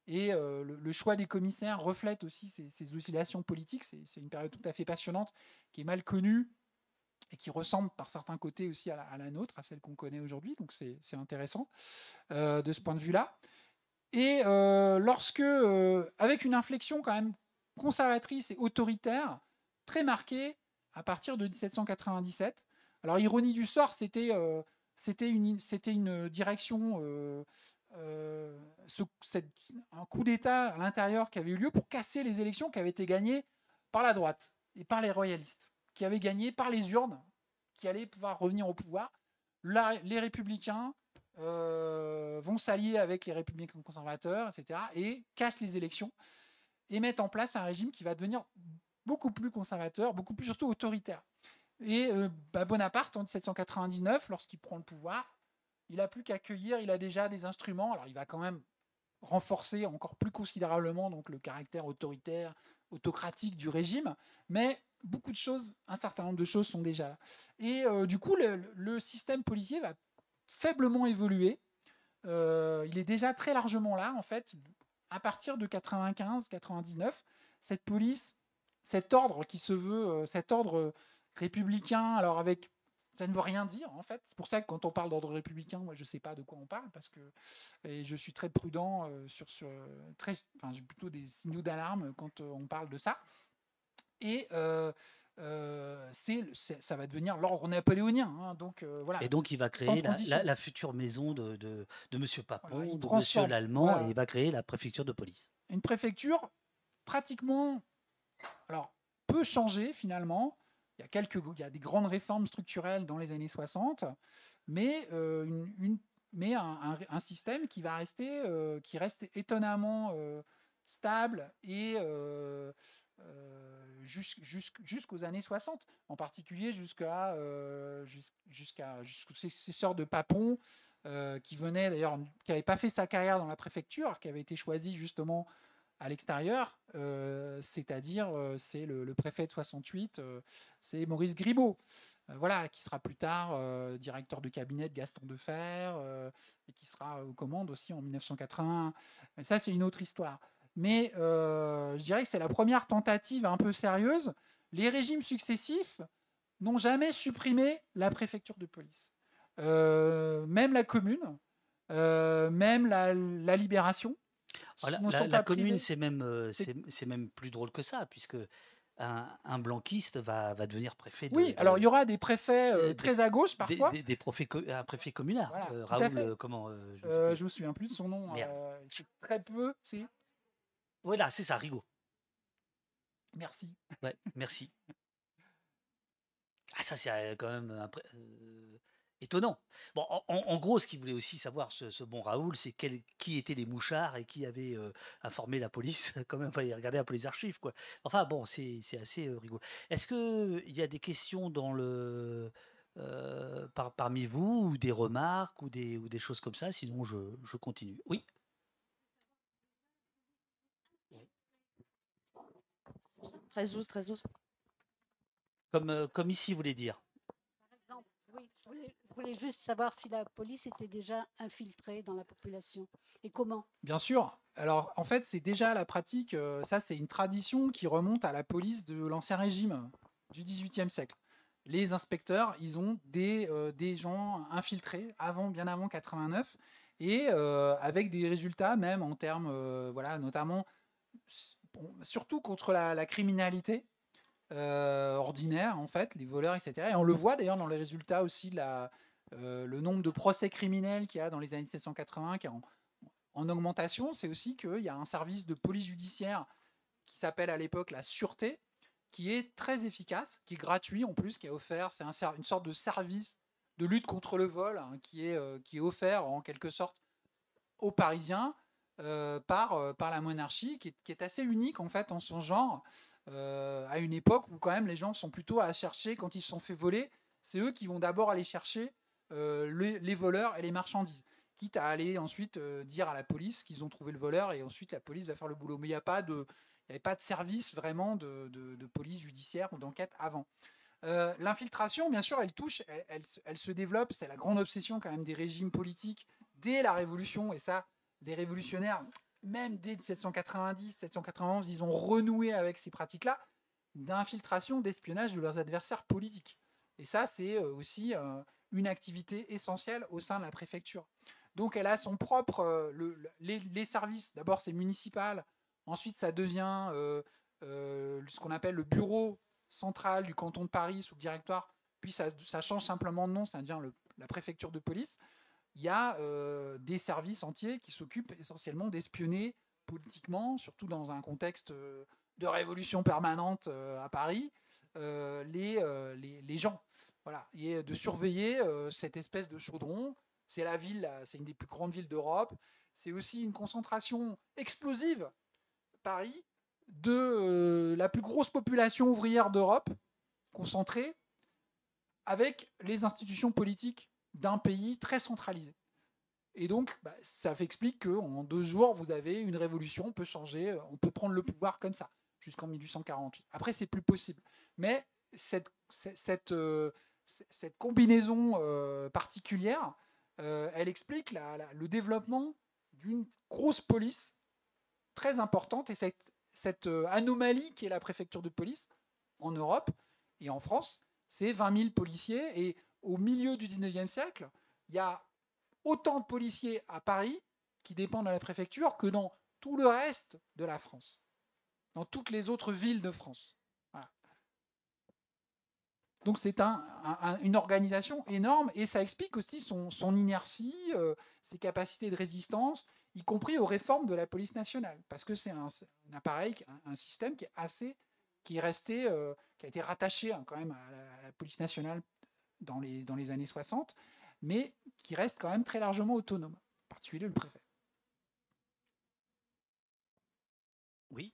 et le, choix des commissaires reflète aussi ces, oscillations politiques. C'est une période tout à fait passionnante qui est mal connue et qui ressemble par certains côtés aussi à la, nôtre, à celle qu'on connaît aujourd'hui. Donc c'est intéressant de ce point de vue-là. Et lorsque, avec une inflexion quand même conservatrice et autoritaire, très marquée à partir de 1797. Alors ironie du sort, c'était une direction euh, un coup d'État à l'intérieur qui avait eu lieu pour casser les élections qui avaient été gagnées par la droite et par les royalistes, qui avaient gagné par les urnes, qui allaient pouvoir revenir au pouvoir. Les républicains euh, vont s'allier avec les républicains conservateurs, etc., et cassent les élections et mettent en place un régime qui va devenir beaucoup plus conservateur, beaucoup plus surtout autoritaire. Et euh, bah, Bonaparte, en 1799, lorsqu'il prend le pouvoir, il n'a plus qu'à accueillir, il a déjà des instruments. Alors il va quand même renforcer encore plus considérablement donc le caractère autoritaire, autocratique du régime, mais beaucoup de choses, un certain nombre de choses sont déjà là. Et euh, du coup, le, système policier va faiblement évoluer. Euh, il est déjà très largement là, en fait, à partir de 95-99. Cette police, cet ordre qui se veut, euh, cet ordre républicain, alors avec ça ne veut rien dire en fait. C'est pour ça que quand on parle d'ordre républicain, moi je ne sais pas de quoi on parle parce que et je suis très prudent euh, sur, sur très, enfin, j'ai plutôt des signaux d'alarme quand euh, on parle de ça. Et euh, c'est, ça va devenir l'ordre napoléonien. Hein, donc voilà. Et donc il va créer la, future maison de, de, de Monsieur Papon, de Monsieur l'Allemand, et il va créer la préfecture de police. Une préfecture pratiquement, alors peu changée finalement il y a quelques, il y a des grandes réformes structurelles dans les années 60, mais euh, une, mais un, système qui va rester, euh, qui reste étonnamment euh, stable et jusqu'aux années 60, en particulier jusqu'à jusqu'à successeurs de Papon, qui venait d'ailleurs, qui n'avait pas fait sa carrière dans la préfecture, qui avait été choisi justement à l'extérieur, euh, c'est-à-dire euh, c'est le, préfet de 68, euh, c'est Maurice Gribaud, voilà, qui sera plus tard directeur de cabinet de Gaston Defer, et qui sera aux commandes aussi en 1981. Mais ça, c'est une autre histoire. Mais je dirais que c'est la première tentative un peu sérieuse. Les régimes successifs n'ont jamais supprimé la préfecture de police. même la commune, même la libération, la, commune, c'est même, euh, c'est même plus drôle que ça, puisque un, blanquiste va, va, devenir préfet. De, oui, alors il y aura des préfets euh, très à gauche parfois. Des, des, préfets, un préfet communal. Euh, Raoul, comment Je me, me souviens plus de son nom. c'est très peu. C'est. Voilà, c'est ça, Rigaud. Merci. Ouais, merci. Ah, ça, c'est quand même étonnant. Bon, en, gros, ce qu'il voulait aussi savoir, ce, bon Raoul, c'est qui étaient les mouchards et qui avait euh, informé la police. Quand même, enfin, il regardait un peu les archives, quoi. Enfin, bon, c'est assez euh, rigolo. Est-ce qu'il y a des questions dans le, euh, par, parmi vous, ou des remarques, ou des, ou des choses comme ça? Sinon, je, je continue. Oui 13-12, 13-12. Comme, comme ici, vous voulez dire oui, je voulais, juste savoir si la police était déjà infiltrée dans la population et comment. Bien sûr. Alors, en fait, c'est déjà la pratique. Euh, ça, c'est une tradition qui remonte à la police de l'Ancien Régime du XVIIIe siècle. Les inspecteurs, ils ont des, euh, gens infiltrés avant, bien avant 89 et euh, avec des résultats même en termes, voilà, notamment surtout contre la criminalité euh, ordinaire, en fait, les voleurs, etc. Et on le voit d'ailleurs dans les résultats aussi la, le nombre de procès criminels qu'il y a dans les années 1780 qui est en, en augmentation, c'est aussi qu'il y a un service de police judiciaire qui s'appelle à l'époque la Sûreté, qui est très efficace, qui est gratuit en plus, qui est offert. C'est une sorte de service de lutte contre le vol hein, qui, est, euh, qui est offert en quelque sorte aux Parisiens euh, par, euh, par la monarchie, qui est, assez unique en fait en son genre, à une époque où quand même les gens sont plutôt à chercher, quand ils se sont fait voler, c'est eux qui vont d'abord aller chercher les, les, voleurs et les marchandises quitte à aller ensuite dire à la police qu'ils ont trouvé le voleur et ensuite la police va faire le boulot. Mais il n'y a pas de, il avait pas de service vraiment de, police judiciaire ou d'enquête avant. Euh, l'infiltration, bien sûr, elle touche, elle, elle, se développe. C'est la grande obsession quand même des régimes politiques dès la Révolution. Et ça, les révolutionnaires, même dès 1790, 1791, ils ont renoué avec ces pratiques-là d'infiltration, d'espionnage de leurs adversaires politiques. Et ça, c'est euh, aussi euh, une activité essentielle au sein de la préfecture. Donc elle a son propre... les, les, services, d'abord c'est municipal, Ensuite, ça devient euh, euh, ce qu'on appelle le bureau central du canton de Paris sous le directoire. Puis ça, change simplement de nom, ça devient la préfecture de police. Il y a euh, des services entiers qui s'occupent essentiellement d'espionner politiquement, surtout dans un contexte de révolution permanente à Paris, les, les, gens. Voilà, et de surveiller cette espèce de chaudron. C'est la ville, c'est une des plus grandes villes d'Europe. C'est aussi une concentration explosive Paris de euh, la plus grosse population ouvrière d'Europe, concentrée, avec les institutions politiques d'un pays très centralisé. Et donc, bah, ça explique qu'en deux jours, vous avez une révolution, on peut changer, euh, on peut prendre le pouvoir comme ça, jusqu'en 1848. Après, c'est plus possible. Mais cette, cette, euh, cette combinaison particulière, elle explique le développement d'une grosse police très importante et cette, cette euh, anomalie qui est la préfecture de police en Europe et en France, c'est 20 000 policiers et au milieu du 19e siècle, il y a autant de policiers à Paris qui dépendent de la préfecture que dans tout le reste de la France, dans toutes les autres villes de France. Donc c'est un, une organisation énorme et ça explique aussi son, son inertie, euh, ses capacités de résistance y compris aux réformes de la police nationale, parce que c'est un, appareil, un, système qui est assez, qui est resté, euh, qui a été rattaché hein, quand même à la, police nationale dans les, dans les années 60, mais qui reste quand même très largement autonome, en particulier le préfet. Oui.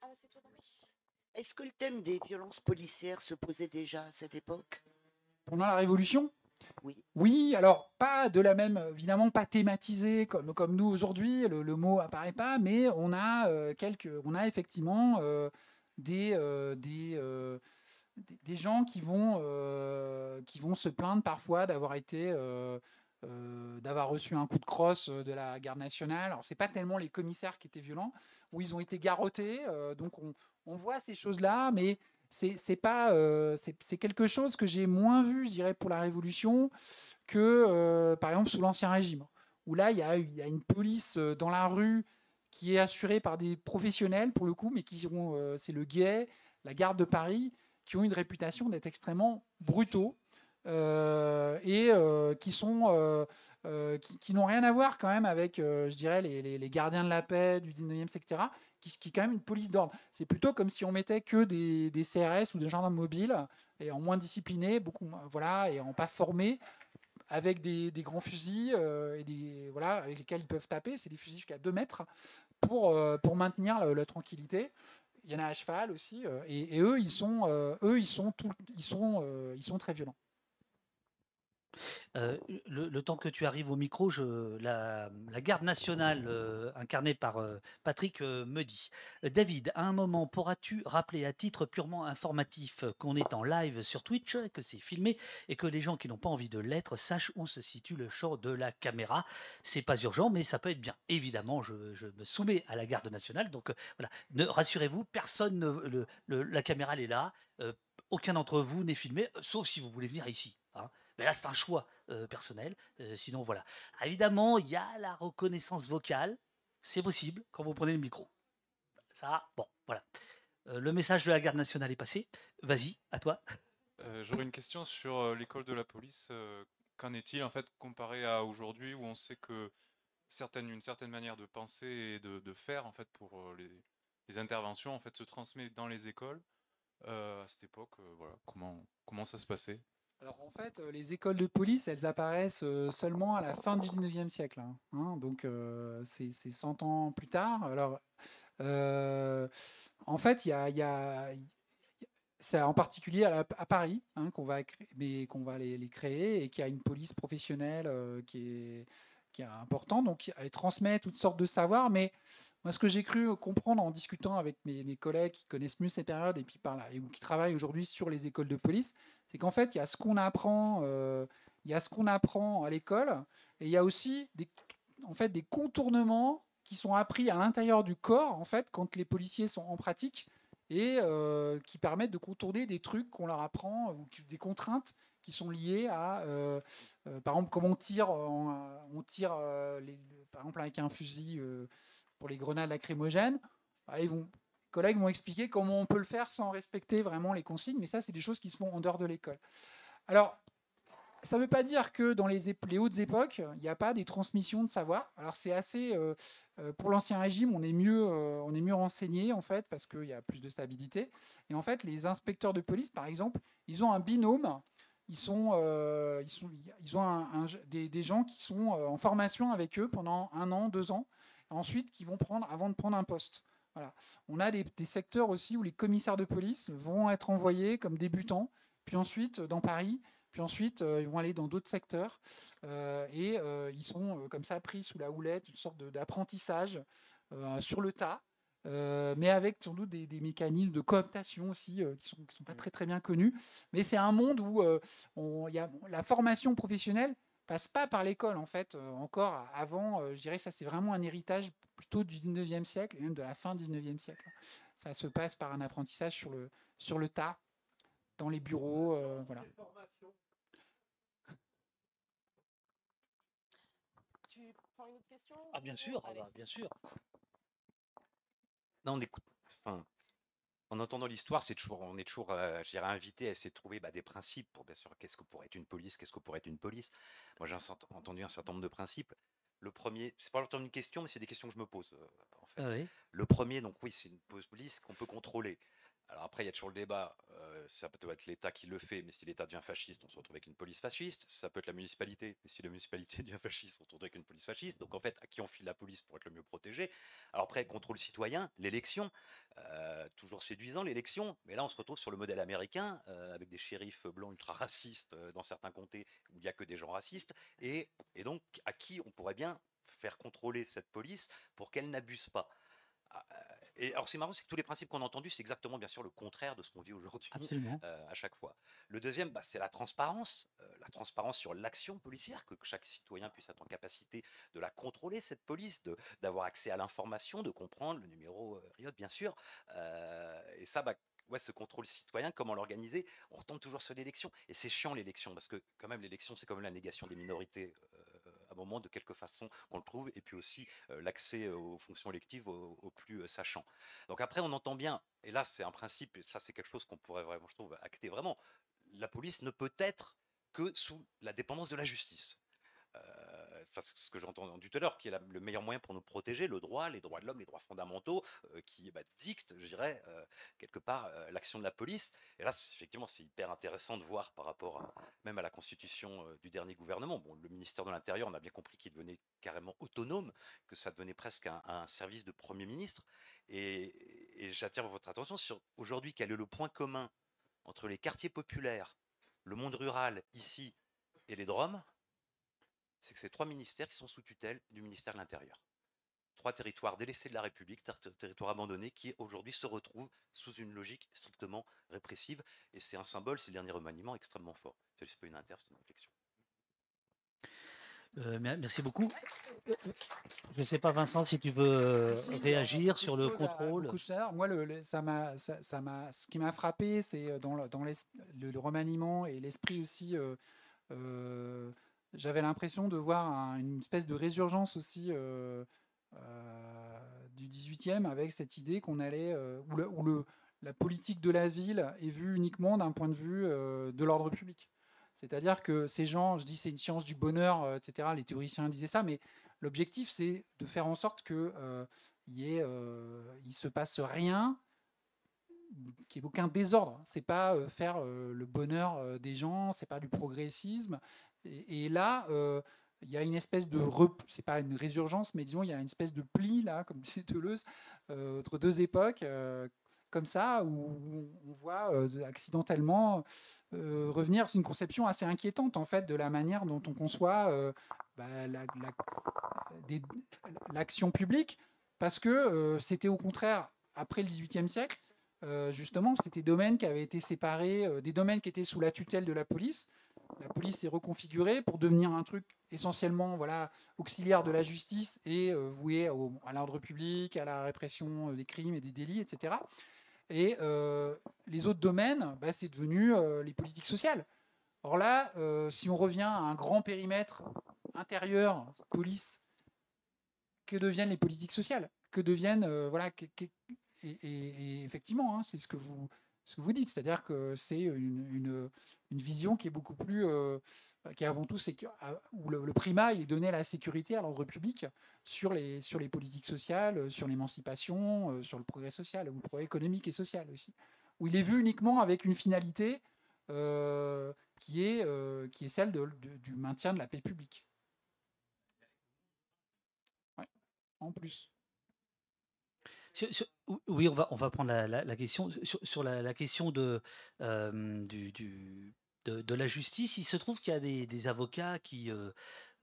Ah, c'est toi, est-ce que le thème des violences policières se posait déjà à cette époque? Pendant la Révolution Oui. Alors pas de la même, évidemment pas thématisé comme, comme nous aujourd'hui, le, mot apparaît pas, mais on a, euh, quelques, on a effectivement euh, des, euh, des, des, gens qui vont, qui vont se plaindre parfois d'avoir été... d'avoir reçu un coup de crosse de la garde nationale. Alors c'est pas tellement les commissaires qui étaient violents, où ils ont été garrottés, donc on, on voit ces choses-là, mais c'est pas euh, c'est quelque chose que j'ai moins vu, je dirais, pour la Révolution que euh, par exemple sous l'Ancien Régime, où là il y, a, une police euh, dans la rue qui est assurée par des professionnels pour le coup, mais qui ont c'est le guet, la garde de Paris, qui ont une réputation d'être extrêmement brutaux et qui sont qui, n'ont rien à voir quand même avec, je dirais, les, les, gardiens de la paix du 19e, etc., qui, est quand même une police d'ordre. C'est plutôt comme si on mettait que des, CRS ou des gendarmes mobiles, et en moins disciplinés, beaucoup, voilà, et en pas formés, avec des, grands fusils euh, et voilà, avec lesquels ils peuvent taper. C'est des fusils jusqu'à 2 mètres pour, euh, pour maintenir la, tranquillité. Il y en a à cheval aussi, euh, et, eux, ils sont, eux, ils sont, ils sont, ils sont très violents. Le, temps que tu arrives au micro, je, la, garde nationale incarnée par Patrick me dit David, à un moment, pourras-tu rappeler à titre purement informatif qu'on est en live sur Twitch, que c'est filmé et que les gens qui n'ont pas envie de l'être sachent où se situe le champ de la caméra? C'est pas urgent, mais ça peut être bien. Évidemment, je, me soumets à la garde nationale, donc voilà. Ne rassurez-vous, personne, ne, la caméra est là. aucun d'entre vous n'est filmé, sauf si vous voulez venir ici. Mais là, c'est un choix euh, personnel. Euh, sinon, voilà. Évidemment, il y a la reconnaissance vocale. C'est possible quand vous prenez le micro. Ça, bon, Voilà. Euh, le message de la garde nationale est passé. Vas-y, à toi. J'aurais une question sur l'école de la police. Qu'en est-il en fait comparé à aujourd'hui où on sait que certaines, une certaine manière de penser et de, faire en fait pour les, les interventions en fait se transmet dans les écoles à cette époque. voilà comment comment ça se passait? Alors en fait, euh, les écoles de police, elles apparaissent euh, seulement à la fin du 19e siècle. hein, hein, donc euh, c'est c'est 100 ans plus tard. Alors en fait, il y a, y c'est en particulier à, Paris hein, qu'on va, mais qu'on va les, créer et qu'il y a une police professionnelle qui est qui est importante. Donc elle transmet toutes sortes de savoirs, mais moi ce que j'ai cru comprendre en discutant avec mes, collègues qui connaissent mieux ces périodes et puis et qui travaillent aujourd'hui sur les écoles de police, c'est qu'en fait, il y a ce qu'on apprend, euh, il y a ce qu'on apprend à l'école, et il y a aussi des, en fait, des contournements qui sont appris à l'intérieur du corps, en fait, quand les policiers sont en pratique, et euh, qui permettent de contourner des trucs qu'on leur apprend, des contraintes qui sont liées à, euh, par exemple, comment on tire, on tire par exemple, avec un fusil pour les grenades lacrymogènes. Bah, ils vont, collègues vont expliquer comment on peut le faire sans respecter vraiment les consignes, mais ça, c'est des choses qui se font en dehors de l'école. Alors, ça ne veut pas dire que dans les, hautes époques, il n'y a pas des transmissions de savoir. Alors, c'est assez. euh, euh, pour l'Ancien Régime, on est, mieux, euh, on est mieux renseigné, en fait, parce qu'il y a plus de stabilité. Et en fait, les inspecteurs de police, par exemple, ils ont un binôme. Ils, ont des, des gens qui sont en formation avec eux pendant un an, deux ans, ensuite qui vont prendre avant de prendre un poste. Voilà. On a des, des secteurs aussi où les commissaires de police vont être envoyés comme débutants, puis ensuite euh, dans Paris, puis ensuite euh, ils vont aller dans d'autres secteurs euh, et euh, ils sont comme ça pris sous la houlette, une sorte d'apprentissage sur le tas. mais avec sans doute des, des mécanismes de cooptation aussi qui ne sont, qui sont pas très très bien connus. Mais c'est un monde où on- il y a, la formation professionnelle passe pas par l'école en fait. euh, encore avant, euh, je dirais ça c'est vraiment un héritage plutôt du 19e siècle et même de la fin du 19e siècle. Ça se passe par un apprentissage sur le, sur le tas, dans les bureaux. euh, voilà. Tu prends une autre question Ah, bien sûr, ah bah, bien sûr. Non, on écoute. Enfin, en entendant l'histoire, c'est toujours, on est toujours, euh, je dirais, invité à essayer de trouver bah, des principes pour, bien sûr, qu'est-ce que pourrait être une police, qu'est-ce que pourrait être une police. Moi, j'ai entendu un certain nombre de principes. Le premier, c'est pas autant une question, mais c'est des questions que je me pose, euh, en fait. Ah oui. Le premier, donc oui, c'est une police qu'on peut contrôler. Alors après, il y a toujours le débat. euh, ça peut être l'État qui le fait, mais si l'État devient fasciste, on se retrouve avec une police fasciste. Ça peut être la municipalité, mais si la municipalité devient fasciste, on se retrouve avec une police fasciste. Donc en fait, à qui on file la police pour être le mieux protégé? Alors après, contrôle citoyen, l'élection, euh, toujours séduisant l'élection, mais là on se retrouve sur le modèle américain, euh, avec des shérifs blancs ultra racistes euh, dans certains comtés où il n'y a que des gens racistes, et, et donc à qui on pourrait bien faire contrôler cette police pour qu'elle n'abuse pas? Et alors c'est marrant, c'est que tous les principes qu'on a entendus, c'est exactement bien sûr le contraire de ce qu'on vit aujourd'hui euh, à chaque fois. Le deuxième, bah, c'est la transparence, euh, la transparence sur l'action policière, que chaque citoyen puisse être en capacité de la contrôler, cette police, d'avoir accès à l'information, de comprendre le numéro euh, RIOT, bien sûr. Et ça, bah, ouais, ce contrôle citoyen, comment l'organiser On retombe toujours sur l'élection. Et c'est chiant l'élection, parce que quand même l'élection, c'est quand même la négation des minorités. euh, moment, de quelque façon qu'on le trouve, et puis aussi l'accès aux fonctions électives aux, aux plus sachants. Donc après, on entend bien, et là c'est un principe, et ça c'est quelque chose qu'on pourrait vraiment, je trouve, acter vraiment, la police ne peut être que sous la dépendance de la justice. Enfin, ce que j'ai entendu tout à l'heure, qui est le meilleur moyen pour nous protéger, le droit, les droits de l'homme, les droits fondamentaux, euh, qui bah, dictent, je dirais, euh, quelque part, euh, l'action de la police. Et là, effectivement, c'est hyper intéressant de voir par rapport à, même à la constitution du dernier gouvernement. Bon, le ministère de l'Intérieur, on a bien compris qu'il devenait carrément autonome, que ça devenait presque un, un service de Premier ministre. Et, j'attire votre attention sur aujourd'hui quel est le point commun entre les quartiers populaires, le monde rural ici et les Drômes, c'est que c'est trois ministères qui sont sous tutelle du ministère de l'Intérieur. Trois territoires délaissés de la République, ter- ter- territoires abandonnés, qui aujourd'hui se retrouvent sous une logique strictement répressive. Et c'est un symbole, c'est le dernier remaniement extrêmement fort. C'est pas une inter, c'est une réflexion. Euh, mer- merci beaucoup. Je ne sais pas, Vincent, si tu veux euh, Si, réagir sur le contrôle. à. Moi, le, le- ça m'a, ça, ça m'a, ce qui m'a frappé, c'est euh, dans, le, dans l'es- le, le remaniement et l'esprit aussi. euh, euh, j'avais l'impression de voir un- une espèce de résurgence aussi euh, euh, du du 18e avec cette idée qu'on allait, euh, où, le- la politique de la ville est vue uniquement d'un point de vue de l'ordre public. C'est-à-dire que ces gens, je dis c'est une science du bonheur, etc. Les théoriciens disaient ça, mais l'objectif c'est de faire en sorte que euh, il y ait, euh, il se passe rien, qu'il n'y ait aucun désordre. C'est pas faire le bonheur des gens, c'est pas du progressisme. Et, là, euh, il y a une espèce de c'est pas une résurgence, mais disons il y a une espèce de pli là, comme disait Deleuze, euh, entre deux époques. euh, comme ça, où on voit accidentellement revenir. C'est une conception assez inquiétante, en fait, de la manière dont on conçoit bah, l'action publique, parce que c'était au contraire, après le XVIIIe siècle, justement, c'était des domaines qui avaient été séparés, des domaines qui étaient sous la tutelle de la police. La police s'est reconfigurée pour devenir un truc essentiellement voilà, auxiliaire de la justice et euh, voué à l'ordre public, à la répression euh, des crimes et des délits, etc. Et euh, les autres domaines, bah, c'est devenu les politiques sociales. Or là, si on revient à un grand périmètre intérieur, police, que deviennent les politiques sociales? Que deviennent, voilà, et effectivement, hein, c'est ce que vous, ce que vous dites, c'est-à-dire que c'est une, vision qui est beaucoup plus, euh, qui est avant tout, à- où le, le primat est donné à la sécurité, à l'ordre public, sur les, sur les politiques sociales, euh, sur l'émancipation, euh, sur le progrès social, ou le progrès économique et social aussi, où il est vu uniquement avec une finalité qui, est, qui est celle du maintien de la paix publique. Ouais, en plus. Oui, on va, on va prendre la, la- question. Sur, sur la, question de, du, du- de, la justice, il se trouve qu'il y a des, des avocats qui, euh,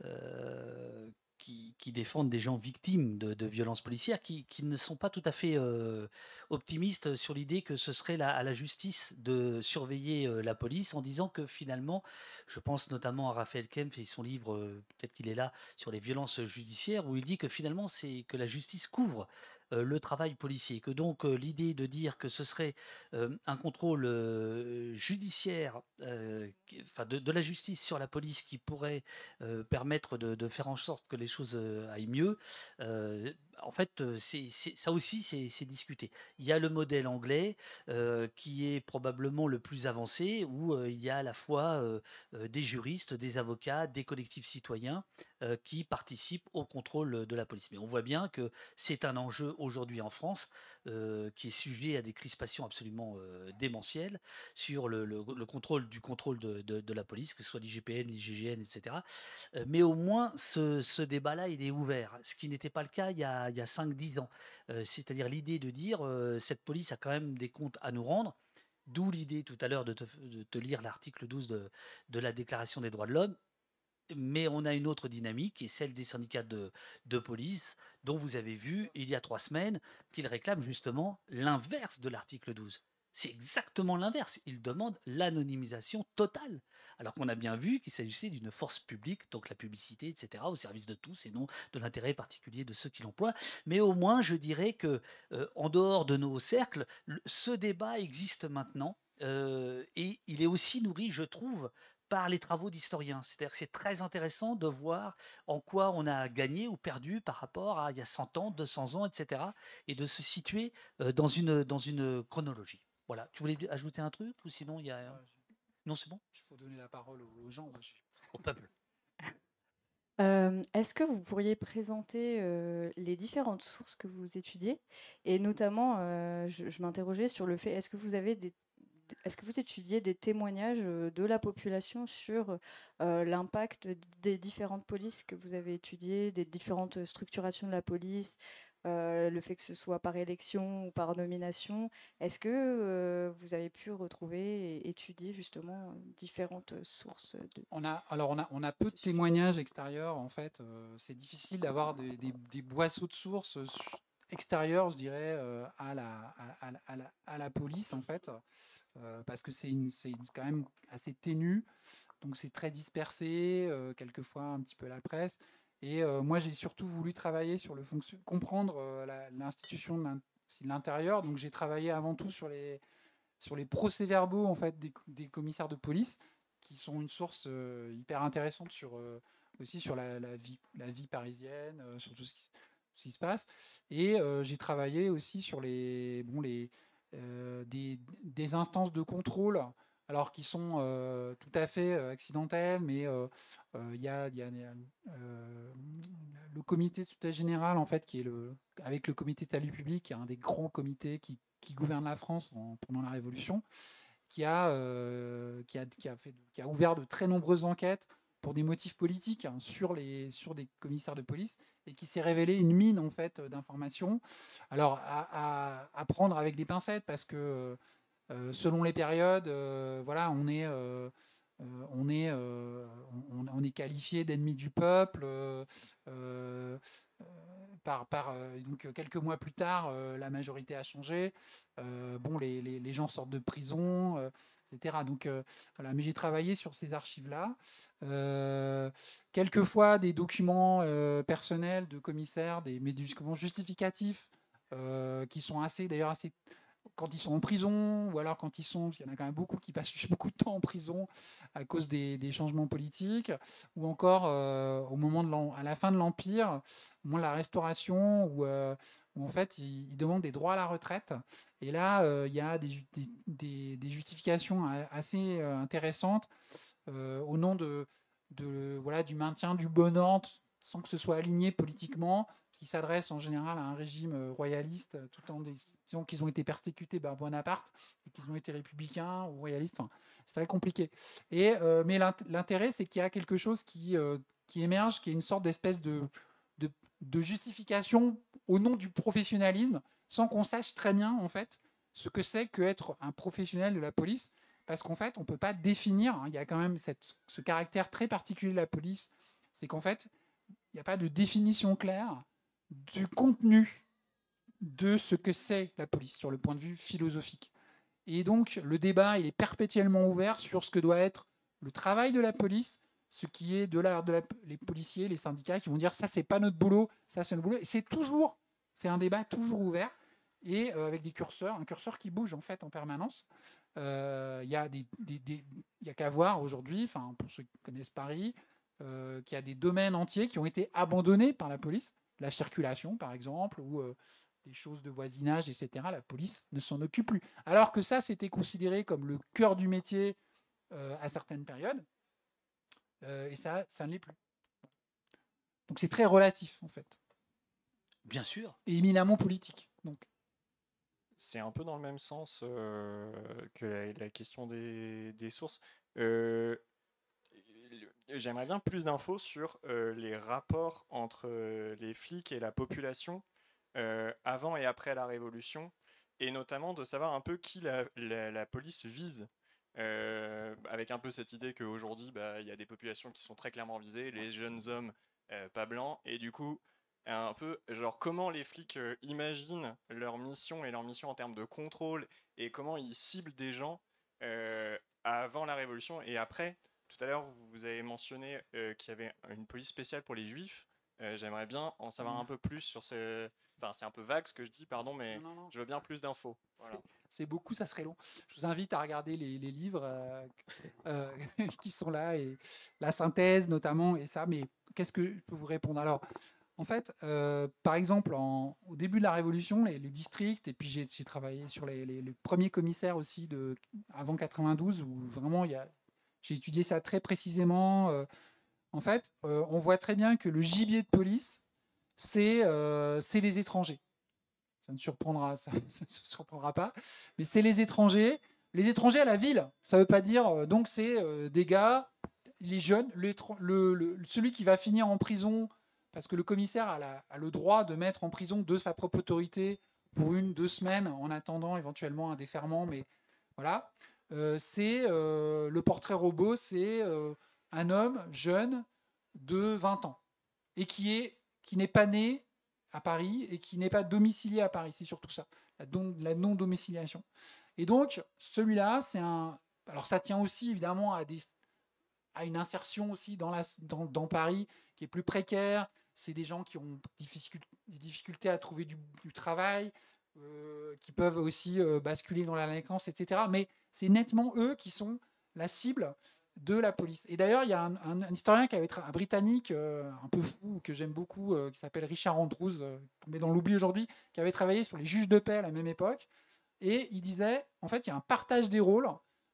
euh, qui, qui défendent des gens victimes de, de violences policières qui, qui ne sont pas tout à fait euh, optimistes sur l'idée que ce serait la- à la justice de surveiller la police en disant que finalement, je pense notamment à Raphaël Kempf et son livre, peut-être qu'il est là, sur les violences judiciaires, où il dit que finalement, c'est que la justice couvre le travail policier, que donc euh, l'idée de dire que ce serait euh, un contrôle euh, judiciaire, euh, de, la justice sur la police qui pourrait euh, permettre de, faire en sorte que les choses euh, aillent mieux, euh, en fait, ça aussi, c'est, discuté. Il y a le modèle anglais qui est probablement le plus avancé, où il y a à la fois des juristes, des avocats, des collectifs citoyens qui participent au contrôle de la police. Mais on voit bien que c'est un enjeu aujourd'hui en France qui est sujet à des crispations absolument démentielles sur le, le- le contrôle du contrôle de, la police, que ce soit l'IGPN, l'IGGN, etc. Mais au moins, ce, ce débat-là, il est ouvert, ce qui n'était pas le cas il y a, il y a 5-10 ans. Euh, C'est-à-dire l'idée de dire, euh, cette police a quand même des comptes à nous rendre, D'où l'idée tout à l'heure de te, lire l'article 12 de, la Déclaration des droits de l'homme. Mais on a une autre dynamique qui celle des syndicats de, de police, dont vous avez vu il y a trois semaines qu'ils réclament justement l'inverse de l'article 12. C'est exactement l'inverse. Ils demandent l'anonymisation totale. Alors qu'on a bien vu qu'il s'agissait d'une force publique, donc la publicité, etc., au service de tous et non de l'intérêt particulier de ceux qui l'emploient. Mais au moins, je dirais que, euh, en dehors de nos cercles, le- ce débat existe maintenant euh, et il est aussi nourri, je trouve, par les travaux d'historiens. C'est-à-dire que c'est très intéressant de voir en quoi on a gagné ou perdu par rapport à il y a 100 ans, 200 ans, etc. et de se situer euh, dans une chronologie. Voilà. Tu voulais ajouter un truc ou sinon il y a... Non, c'est bon? Il faut donner la parole aux gens. moi, je- Au peuple. Euh, Est-ce que vous pourriez présenter euh, les différentes sources que vous étudiez? Et notamment, euh, je, je m'interrogeais sur le fait, est-ce que vous avez des est-ce que vous étudiez des témoignages euh, de la population sur euh, l'impact des différentes polices que vous avez étudiées, des différentes structurations de la police, euh, le fait que ce soit par élection ou par nomination Est-ce que euh, vous avez pu retrouver et étudier justement différentes sources de... On a, alors on a, on a peu de témoignages extérieurs en fait. euh, c'est difficile d'avoir des, des- des boisseaux de sources euh, extérieurs, je dirais, euh, à, la, à, à la- à la, police en fait, euh, parce que c'est quand même assez ténu, donc c'est très dispersé, euh, quelquefois un petit peu la presse. Et euh, moi j'ai surtout voulu travailler sur le fonction, comprendre euh, l'institution de l'in- de l'intérieur, donc j'ai travaillé avant tout sur les sur les procès-verbaux en fait des, commissaires de police qui sont une source euh, hyper intéressante aussi sur la, vie, parisienne, sur tout ce qui, se passe. Et j'ai travaillé aussi sur les, bon, les, des, des instances de contrôle, alors qui sont tout à fait euh, accidentelles, mais il y a, il y a, euh, le comité de tutelle générale, en fait, qui est le, avec le comité de salut public, qui est un des grands comités qui, qui gouverne la France en- pendant la Révolution, qui a, euh, qui, a, ouvert de très nombreuses enquêtes pour des motifs politiques hein, sur, des commissaires de police et qui s'est révélé une mine en fait d'informations. Alors à, prendre avec des pincettes parce que euh, selon les périodes, euh, voilà, on est, euh, euh, euh, on, est qualifié d'ennemi du peuple. euh, euh, euh, donc quelques mois plus tard, la majorité a changé. Bon, les, gens sortent de prison, etc. Donc voilà, mais j'ai travaillé sur ces archives-là. Quelquefois des documents personnels de commissaires, des, mais justificatifs qui sont assez, d'ailleurs, assez quand ils sont en prison, ou alors quand ils sont, il y en a quand même beaucoup qui passent beaucoup de temps en prison à cause des, changements politiques, ou encore euh, au moment de à la fin de l'Empire, au moment de la Restauration, où, euh, en fait ils, demandent des droits à la retraite. Et là, euh, il y a des, ju- des, des- des justifications assez intéressantes au nom de, voilà, du maintien du bon ordre sans que ce soit aligné politiquement, qui s'adresse en général à un régime euh, royaliste, euh, tout en disant qu'ils ont été persécutés par Bonaparte et qu'ils ont été républicains ou royalistes. Enfin, c'est très compliqué. Et, euh, mais l'int- l'intérêt, c'est qu'il y a quelque chose qui, qui émerge, qui est une sorte d'espèce de, de, justification au nom du professionnalisme, sans qu'on sache très bien, en fait, ce que c'est qu'être un professionnel de la police. Parce qu'en fait, on ne peut pas définir, hein, il y a quand même ce caractère très particulier de la police, c'est qu'en fait, il n'y a pas de définition claire du contenu de ce que c'est la police sur le point de vue philosophique. Et donc, le débat il est perpétuellement ouvert sur ce que doit être le travail de la police, ce qui est de la, de la- les policiers, les syndicats qui vont dire ça c'est pas notre boulot, ça c'est notre boulot. C'est toujours, c'est un débat toujours ouvert et euh, avec des curseurs, un curseur qui bouge en fait en permanence. Euh, Il y a y a qu'à voir aujourd'hui, enfin pour ceux qui connaissent Paris, euh, qu'il y a des domaines entiers qui ont été abandonnés par la police, la circulation par exemple, ou euh, des choses de voisinage, etc. La police ne s'en occupe plus. Alors que ça, c'était considéré comme le cœur du métier euh, à certaines périodes, euh, et ça, ça ne l'est plus. Donc c'est très relatif en fait, Bien sûr. et éminemment politique. Donc C'est un peu dans le même sens euh, que la, la question des, des sources. Euh, J'aimerais bien plus d'infos sur euh, les rapports entre euh, les flics et la population euh, avant et après la Révolution, et notamment de savoir un peu qui la, police vise. Avec un peu cette idée qu'aujourd'hui, bah, il y a des populations qui sont très clairement visées, les jeunes hommes pas blancs, et du coup, un peu genre comment les flics imaginent leur mission et leur mission en termes de contrôle et comment ils ciblent des gens avant la révolution et après. Tout à l'heure, vous avez mentionné euh, qu'il y avait une police spéciale pour les juifs. Euh, J'aimerais bien en savoir un peu plus sur ce. Enfin, c'est un peu vague ce que je dis, pardon, mais Non, non, non. je veux bien plus d'infos. Voilà. c'est beaucoup, ça serait long. Je vous invite à regarder les, les livres euh, qui sont là et la synthèse notamment et ça. Mais qu'est-ce que je peux vous répondre? Alors, en fait, euh, par exemple, en- au début de la Révolution, les, les districts, et puis j'ai j'ai travaillé sur les, les- les premiers commissaires aussi de avant 92, où vraiment il y a, j'ai étudié ça très précisément. euh, en fait, euh, on voit très bien que le gibier de police, c'est euh, les étrangers. Ça ne surprendra, surprendra pas. Mais c'est les étrangers. Les étrangers à la ville. Ça ne veut pas dire. donc, c'est des gars, les jeunes, celui qui va finir en prison, parce que le commissaire a, a le droit de mettre en prison de sa propre autorité pour une, deux semaines, en attendant éventuellement un déferment. Mais voilà. Euh, c'est euh, le portrait robot, c'est euh, un homme jeune de 20 ans et qui est qui n'est pas né à Paris et qui n'est pas domicilié à Paris. C'est surtout ça, la, la non-domiciliation. Et donc, celui-là, c'est un. Alors, ça tient aussi évidemment à, une insertion aussi dans, Paris qui est plus précaire. C'est des gens qui ont des difficultés à trouver du, travail, qui peuvent aussi basculer dans la délinquance, etc. Mais c'est nettement eux qui sont la cible de la police. Et d'ailleurs, il y a un, historien qui avait tra- un britannique euh, un peu fou que j'aime beaucoup, euh, qui s'appelle Richard Andrews, euh, mais dans l'oubli aujourd'hui, qui avait travaillé sur les juges de paix à la même époque. Et il disait, en fait, il y a un partage des rôles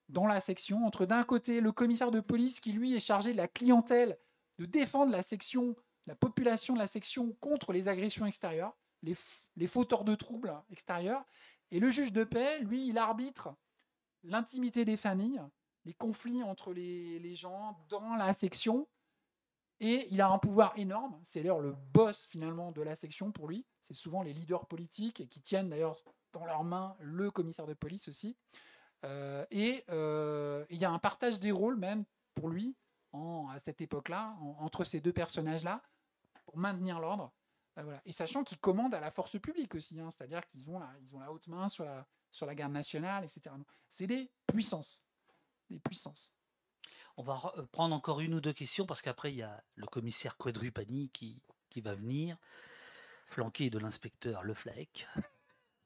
dans la section entre d'un côté le commissaire de police qui lui est chargé de la clientèle, de défendre la section, la population de la section contre les agressions extérieures, les, les fauteurs de troubles extérieurs, et le juge de paix, lui, il arbitre l'intimité des familles, les conflits entre les, gens dans la section, et il a un pouvoir énorme. C'est d'ailleurs le boss finalement de la section pour lui. C'est souvent les leaders politiques et qui tiennent d'ailleurs dans leurs mains le commissaire de police aussi. Euh, et euh, il y a un partage des rôles même pour lui à cette époque-là, en- entre ces deux personnages-là, pour maintenir l'ordre. Euh. Et sachant qu'ils commandent à la force publique aussi, hein, c'est-à-dire qu'ils ont, ont la haute main sur la, sur la garde nationale, etc. C'est des puissances. Des puissances. On va euh, prendre encore une ou deux questions parce qu'après, il y a le commissaire Quadrupani qui, qui va venir, flanqué de l'inspecteur Le Fleck.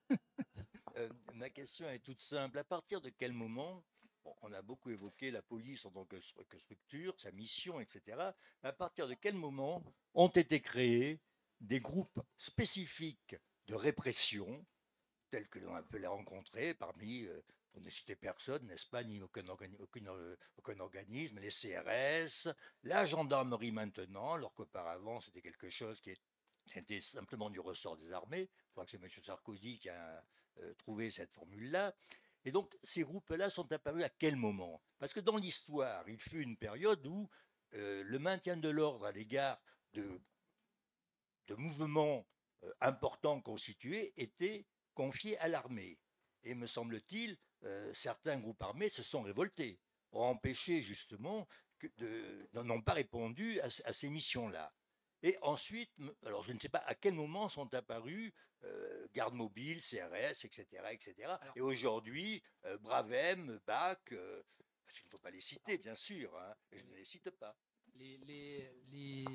Euh, ma question est toute simple. À partir de quel moment, bon, on a beaucoup évoqué la police en tant que, stru- que structure, sa mission, etc. Mais à partir de quel moment ont été créés des groupes spécifiques de répression, tels que l'on peut les rencontrer parmi, euh, pour ne citer personne, n'est-ce pas, ni aucun, organi- euh, aucun organisme, les CRS, la gendarmerie maintenant, alors qu'auparavant c'était quelque chose qui c'était simplement du ressort des armées. Je crois que c'est M. Sarkozy qui a euh, trouvé cette formule-là. Et donc, ces groupes-là sont apparus à quel moment? Parce que dans l'histoire, il fut une période où le maintien de l'ordre à l'égard de, de mouvements importants constitués était confié à l'armée. Et me semble-t-il, euh, certains groupes armés se sont révoltés, ont empêché justement, n'ont pas répondu à, ces missions-là. Et ensuite, alors je ne sais pas à quel moment sont apparus euh, garde mobile, CRS, etc. etc. Et aujourd'hui, euh, Bravem, BAC, euh, parce qu'il ne faut pas les citer, bien sûr, hein, je ne les cite pas. Les, les- les-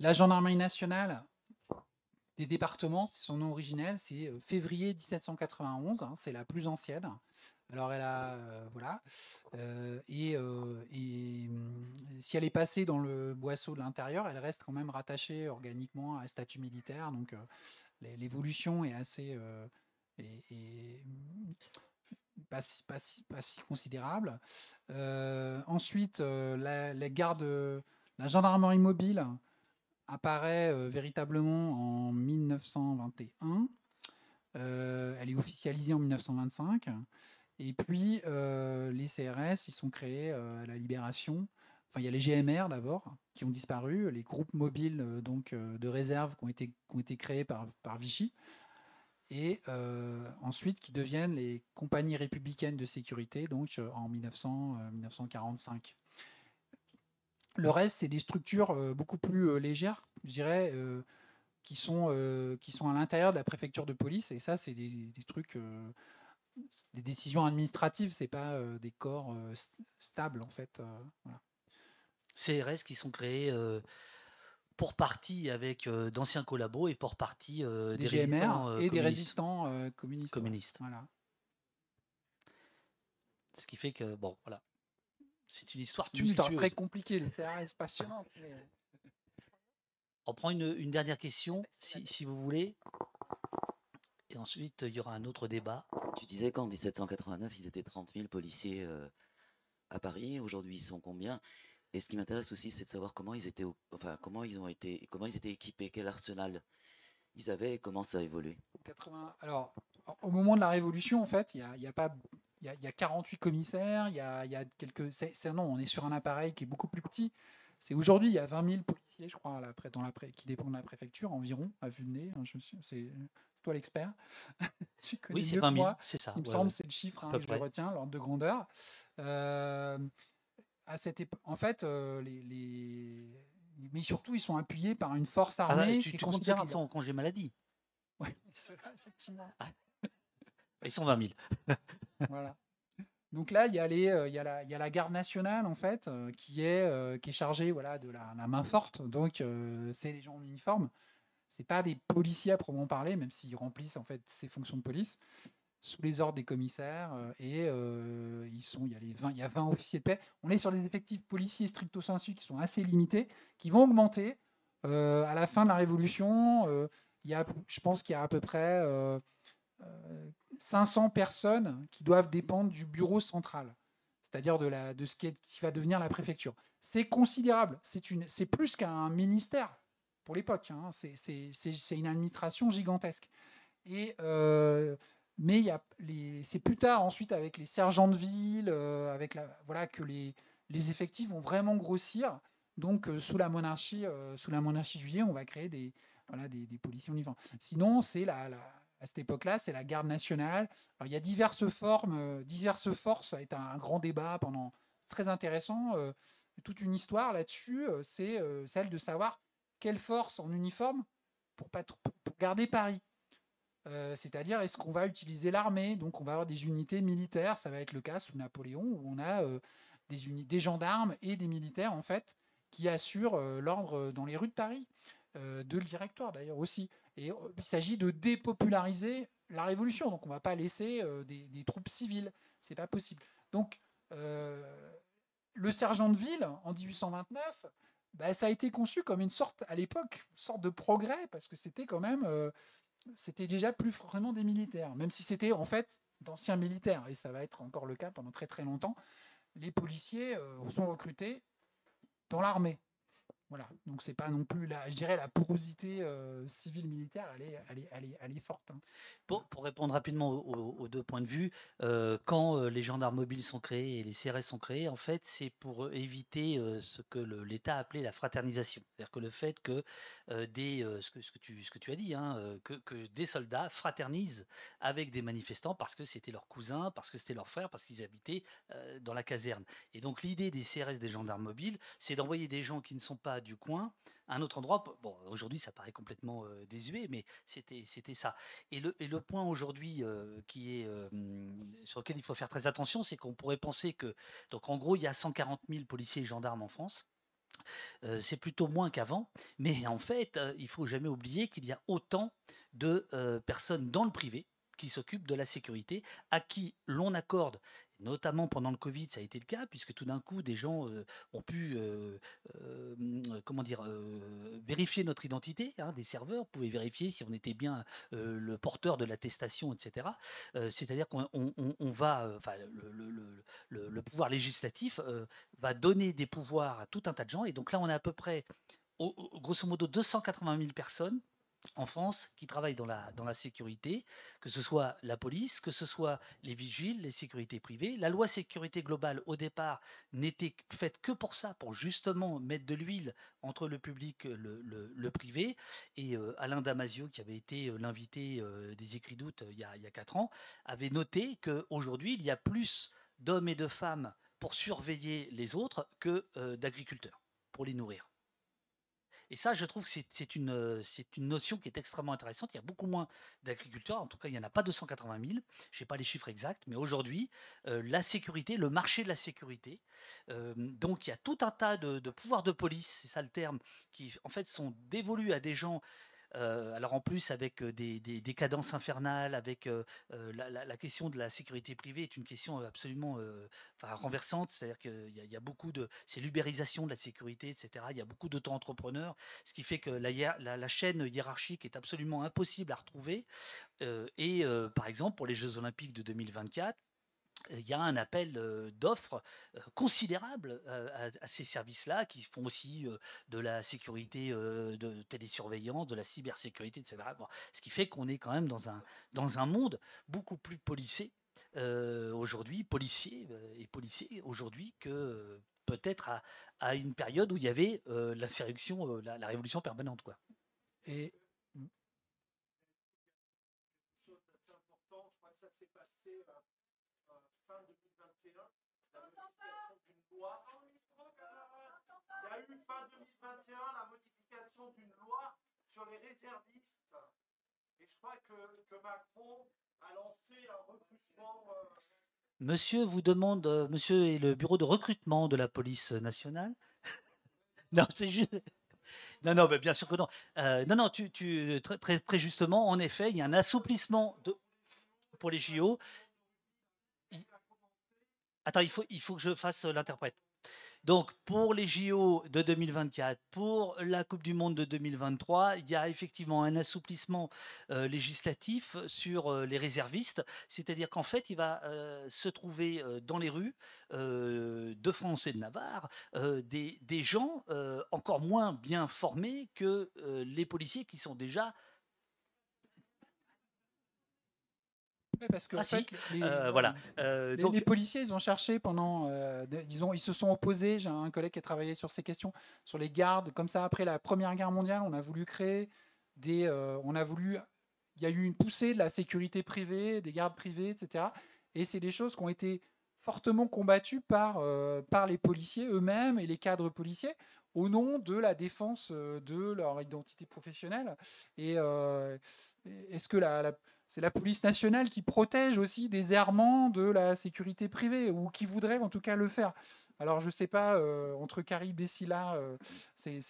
La gendarmerie nationale des départements, c'est son nom originel, c'est février 1791, hein, c'est la plus ancienne. Alors elle a, voilà, et, hum, si elle est passée dans le boisseau de l'intérieur, elle reste quand même rattachée organiquement à un statut militaire, donc l'é- l'évolution est assez, hum, pas si, considérable. Euh, ensuite, la, la la gendarmerie mobile apparaît euh, véritablement en 1921. Euh, elle est officialisée en 1925. Et puis, euh, les CRS, ils sont créés à la Libération. Enfin, il y a les GMR d'abord, qui ont disparu, les groupes mobiles donc, de réserve qui ont été, créés par, Vichy et ensuite qui deviennent les compagnies républicaines de sécurité, donc en 1900, euh, 1945. Le reste, c'est des structures euh, beaucoup plus euh, légères, je dirais, euh, qui, sont, qui sont à l'intérieur de la préfecture de police, et ça, c'est des, des trucs, des décisions administratives, c'est pas des corps st- stables, en fait. voilà. CRS qui sont créés pour partie avec euh, d'anciens collabos et pour partie euh, Des des, GMR résistants, euh, et des résistants communistes. communistes. Voilà. Ce qui fait que, bon, voilà. C'est une histoire une très compliquée, les CRS passionnante. mais- On prend une, une dernière question, si, si vous voulez. Et ensuite, il y aura un autre débat. Tu disais qu'en 1789, ils étaient 30 000 policiers euh, à Paris. Aujourd'hui, ils sont combien? Et ce qui m'intéresse aussi, c'est de savoir comment ils étaient, enfin comment ils ont été, comment ils étaient équipés, quel arsenal ils avaient et comment ça a évolué. 80 Alors, au moment de la Révolution, en fait, il y a, il y a pas. Il y, a, y a 48 commissaires, il y a, y a quelques. c'est- c'est- non, on est sur un appareil qui est beaucoup plus petit. C'est aujourd'hui, il y a 20 000 policiers, je crois, à la pré- dans la qui dépendent de la préfecture, environ, à vue de nez. hein, je c'est toi l'expert. Oui, c'est mieux que 20 000, moi. c'est ça, Il me ouais, semble, ouais. c'est le chiffre hein, que je près. retiens, l'ordre de grandeur. Euh, à cette En fait, euh, les, les- mais surtout, ils sont appuyés par une force Ah, armée tu, qui est tu comptes ceux considérable. qui sont en congé maladie? Ceux-là, effectivement. Ils sont 20 000. voilà. Donc là, il y, a les, euh, il, y a la, garde nationale, en fait, euh, qui, est, euh, qui est chargée de la, main forte. Donc, c'est les gens en uniforme. C'est pas des policiers à proprement parler, même s'ils remplissent en fait ces fonctions de police. sous les ordres des commissaires. et il, y a les 20, il y a 20 officiers de paix. On est sur des effectifs policiers stricto sensu qui sont assez limités, qui vont augmenter. À la fin de la Révolution, il y a, je pense qu'il y a à peu près 500 personnes qui doivent dépendre du bureau central, c'est-à-dire de, ce qui, va devenir la préfecture. C'est considérable, c'est plus qu'un ministère pour l'époque, hein. c'est une administration gigantesque. Euh, mais c'est plus tard ensuite avec les sergents de ville, euh, avec voilà, que les, effectifs vont vraiment grossir. Donc euh, sous la monarchie, euh, sous la monarchie juillet, on va créer des, policiers uniformes. Sinon, c'est la- à cette époque-là, c'est la garde nationale. Il y a diverses formes, euh, diverses forces. Ça a été un grand débat pendant très intéressant. euh, toute une histoire là-dessus. euh, c'est celle de savoir quelle force en uniforme pour, pour garder Paris. C'est-à-dire, est-ce qu'on va utiliser l'armée? Donc, on va avoir des unités militaires. Ça va être le cas sous Napoléon, où on a des, des gendarmes et des militaires, en fait, qui assurent l'ordre dans les rues de Paris, de le directoire d'ailleurs aussi. Euh, il s'agit de dépopulariser la Révolution. Donc, on ne va pas laisser euh, des, troupes civiles. C'est pas possible. Donc, euh, le sergent de ville, en 1829, bah, ça a été conçu comme une sorte, à l'époque, sorte de progrès, parce que c'était quand même, c'était déjà plus vraiment des militaires, même si c'était en fait d'anciens militaires, et ça va être encore le cas pendant très très longtemps. Les policiers sont recrutés dans l'armée. Voilà, donc c'est pas non plus la, je dirais la porosité euh, civile militaire, elle est, elle est, elle est, elle est forte. hein. Pour, répondre rapidement aux, deux points de vue, euh, quand euh, les gendarmes mobiles sont créés et les CRS sont créés, en fait, c'est pour éviter ce que l'État a appelé la fraternisation. C'est-à-dire que le fait que des, ce, que, ce, que tu, ce que tu as dit, hein, que, que des soldats fraternisent avec des manifestants parce que c'était leurs cousins, parce que c'était leurs frères, parce qu'ils habitaient dans la caserne. Et donc l'idée des CRS, des gendarmes mobiles, c'est d'envoyer des gens qui ne sont pas du coin un autre endroit. Bon, aujourd'hui, ça paraît complètement euh, désuet, mais c'était ça. Et le, et le point aujourd'hui euh, qui est euh, sur lequel il faut faire très attention, c'est qu'on pourrait penser que donc en gros, il y a 140 000 policiers et gendarmes en France. C'est plutôt moins qu'avant, mais en fait, euh, il faut jamais oublier qu'il y a autant de personnes dans le privé qui s'occupent de la sécurité, à qui l'on accorde, notamment pendant le Covid, ça a été le cas, puisque tout d'un coup, des gens euh, ont pu, euh, euh, hum, comment dire, vérifier notre identité, hein, des serveurs pouvaient vérifier si on était bien le porteur de l'attestation, etc. C'est-à-dire qu'on on- on- on va, enfin, le, pouvoir législatif va donner des pouvoirs à tout un tas de gens, et donc là, on a à peu près, au- grosso modo, 280 000 personnes en France qui travaillent dans la, dans la sécurité, que ce soit la police, que ce soit les vigiles, les sécurités privées. La loi sécurité globale, au départ, n'était faite que pour ça, pour justement mettre de l'huile entre le public le, le- privé. Et euh, Alain Damasio, qui avait été euh, l'invité euh, des écrits d'août il y a, il y a quatre ans, avait noté qu'aujourd'hui, il y a plus d'hommes et de femmes pour surveiller les autres que d'agriculteurs, pour les nourrir. Et ça, je trouve que c'est c'est une, euh, c'est une notion qui est extrêmement intéressante. Il y a beaucoup moins d'agriculteurs, en tout cas, il n'y en a pas 280 000. Je sais pas les chiffres exacts, mais aujourd'hui, euh, la sécurité, le marché de la sécurité, euh, donc il y a tout un tas de, de pouvoirs de police, c'est ça le terme, qui en fait sont dévolus à des gens. Euh, alors en plus avec des, des- cadences infernales, avec la, question de la sécurité privée est une question absolument renversante, c'est-à-dire qu'il y, y a beaucoup de, c'est l'ubérisation de la sécurité, etc. Il y a beaucoup d'auto-entrepreneurs, ce qui fait que la, chaîne hiérarchique est absolument impossible à retrouver. Et par exemple, pour les Jeux Olympiques de 2024, il y a un appel euh, d'offres euh, considérable euh, à, ces services-là qui font aussi euh, de la sécurité euh, de télésurveillance, de la cybersécurité, etc. Ce qui fait qu'on est quand même dans un, dans un monde beaucoup plus policé euh, aujourd'hui, policier euh, et policier aujourd'hui que euh, peut-être à, à une période où il y avait euh, l'insurrection, euh, la, révolution permanente. Quoi chose d'assez important, je crois que ça s'est passé euh, euh, fin 2021, la modification d'une loi. Il y a eu fin 2021 la modification d'une loi sur les réservistes. Et je crois que, que Macron a lancé un recrutement. euh, Monsieur vous demande, euh, monsieur est le bureau de recrutement de la police nationale Non, c'est juste. Non, non, mais bien sûr que non. Euh, non, non, tu, très, très, justement, en effet, il y a un assouplissement pour les JO. Attends, il faut, il faut que je fasse l'interprète. Donc, pour les JO de 2024, pour la Coupe du Monde de 2023, il y a effectivement un assouplissement euh, législatif sur euh, les réservistes. C'est-à-dire qu'en fait, il va euh, se trouver dans les rues de France et de Navarre des, gens encore moins bien formés que les policiers qui sont déjà Parce que Ah en si, fait, les, euh, voilà. Euh, les- donc- les policiers, ils ont cherché pendant, euh, ils, ont, ils se sont opposés. J'ai un collègue qui a travaillé sur ces questions, sur les gardes. Comme ça, après la Première Guerre mondiale, on a voulu créer des, euh, on a voulu, il y a eu une poussée de la sécurité privée, des gardes privés, etc. Et c'est des choses qui ont été fortement combattues par, euh, par les policiers eux-mêmes et les cadres policiers au nom de la défense euh, de leur identité professionnelle. Et euh, est-ce que la, la- c'est la police nationale qui protège aussi des errements de la sécurité privée, ou qui voudrait en tout cas le faire alors je sais pas euh, entre Caribe et Scylla, euh, c'est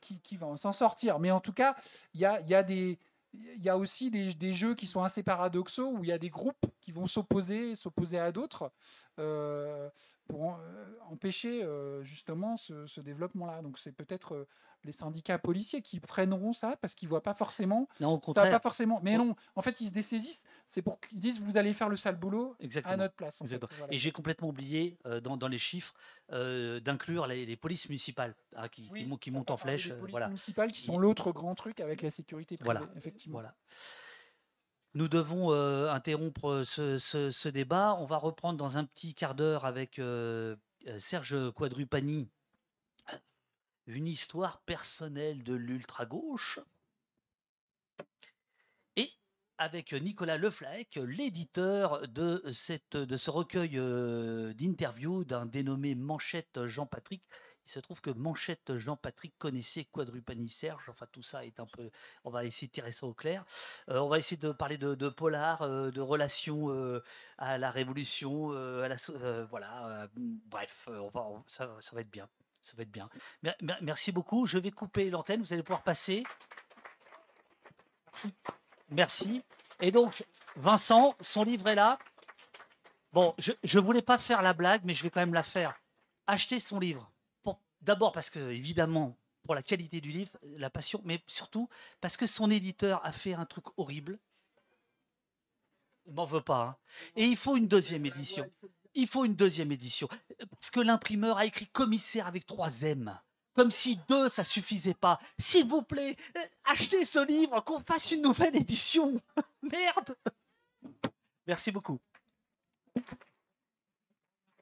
qui, qui va s'en sortir. Mais en tout cas, il y a, y a y a aussi des, jeux qui sont assez paradoxaux où il y a des groupes qui vont s'opposer s'opposer à d'autres euh, pour euh, empêcher justement ce, ce développement-là. Donc c'est peut-être les syndicats policiers qui freineront ça parce qu'ils voient pas forcément. Non, au ça contraire. pas forcément. Mais non, en fait ils se dessaisissent. C'est pour qu'ils disent vous allez faire le sale boulot Exactement. à notre place. en fait. Exactement. Voilà. Et j'ai complètement oublié euh, dans, dans les chiffres euh, d'inclure les, les polices municipales hein, qui, Oui, montent en flèche. des euh, polices voilà. municipales qui sont l'autre grand truc avec la sécurité privée, Voilà. effectivement. Voilà. Nous devons euh, interrompre ce, ce- ce débat. On va reprendre dans un petit quart d'heure avec Serge Quadrupani une histoire personnelle de l'ultra-gauche. Et avec Nicolas Leflec, l'éditeur de, de ce recueil euh, d'interviews d'un dénommé Manchette Jean-Patrick. Il se trouve que Manchette Jean-Patrick connaissait Quadrupani Serge. Enfin, tout ça est un peu. On va essayer de tirer ça au clair. Euh, on va essayer de parler de, polar, euh, de relations à la Révolution, à la. voilà. bref, on va, ça, ça va être bien. Ça va être bien. Mer- mer- Merci beaucoup. Je vais couper l'antenne. Vous allez pouvoir passer. Merci. Et donc, Vincent, son livre est là. Bon, je ne voulais pas faire la blague, mais je vais quand même la faire. Achetez son livre. D'abord parce que, évidemment, pour la qualité du livre, la passion, mais surtout parce que son éditeur a fait un truc horrible. Il m'en veut pas. hein. Et il faut une deuxième édition. Il faut une deuxième édition. Parce que l'imprimeur a écrit commissaire avec trois M. Comme si deux, ça suffisait pas. S'il vous plaît, euh, achetez ce livre, qu'on fasse une nouvelle édition. Merde. Merci beaucoup.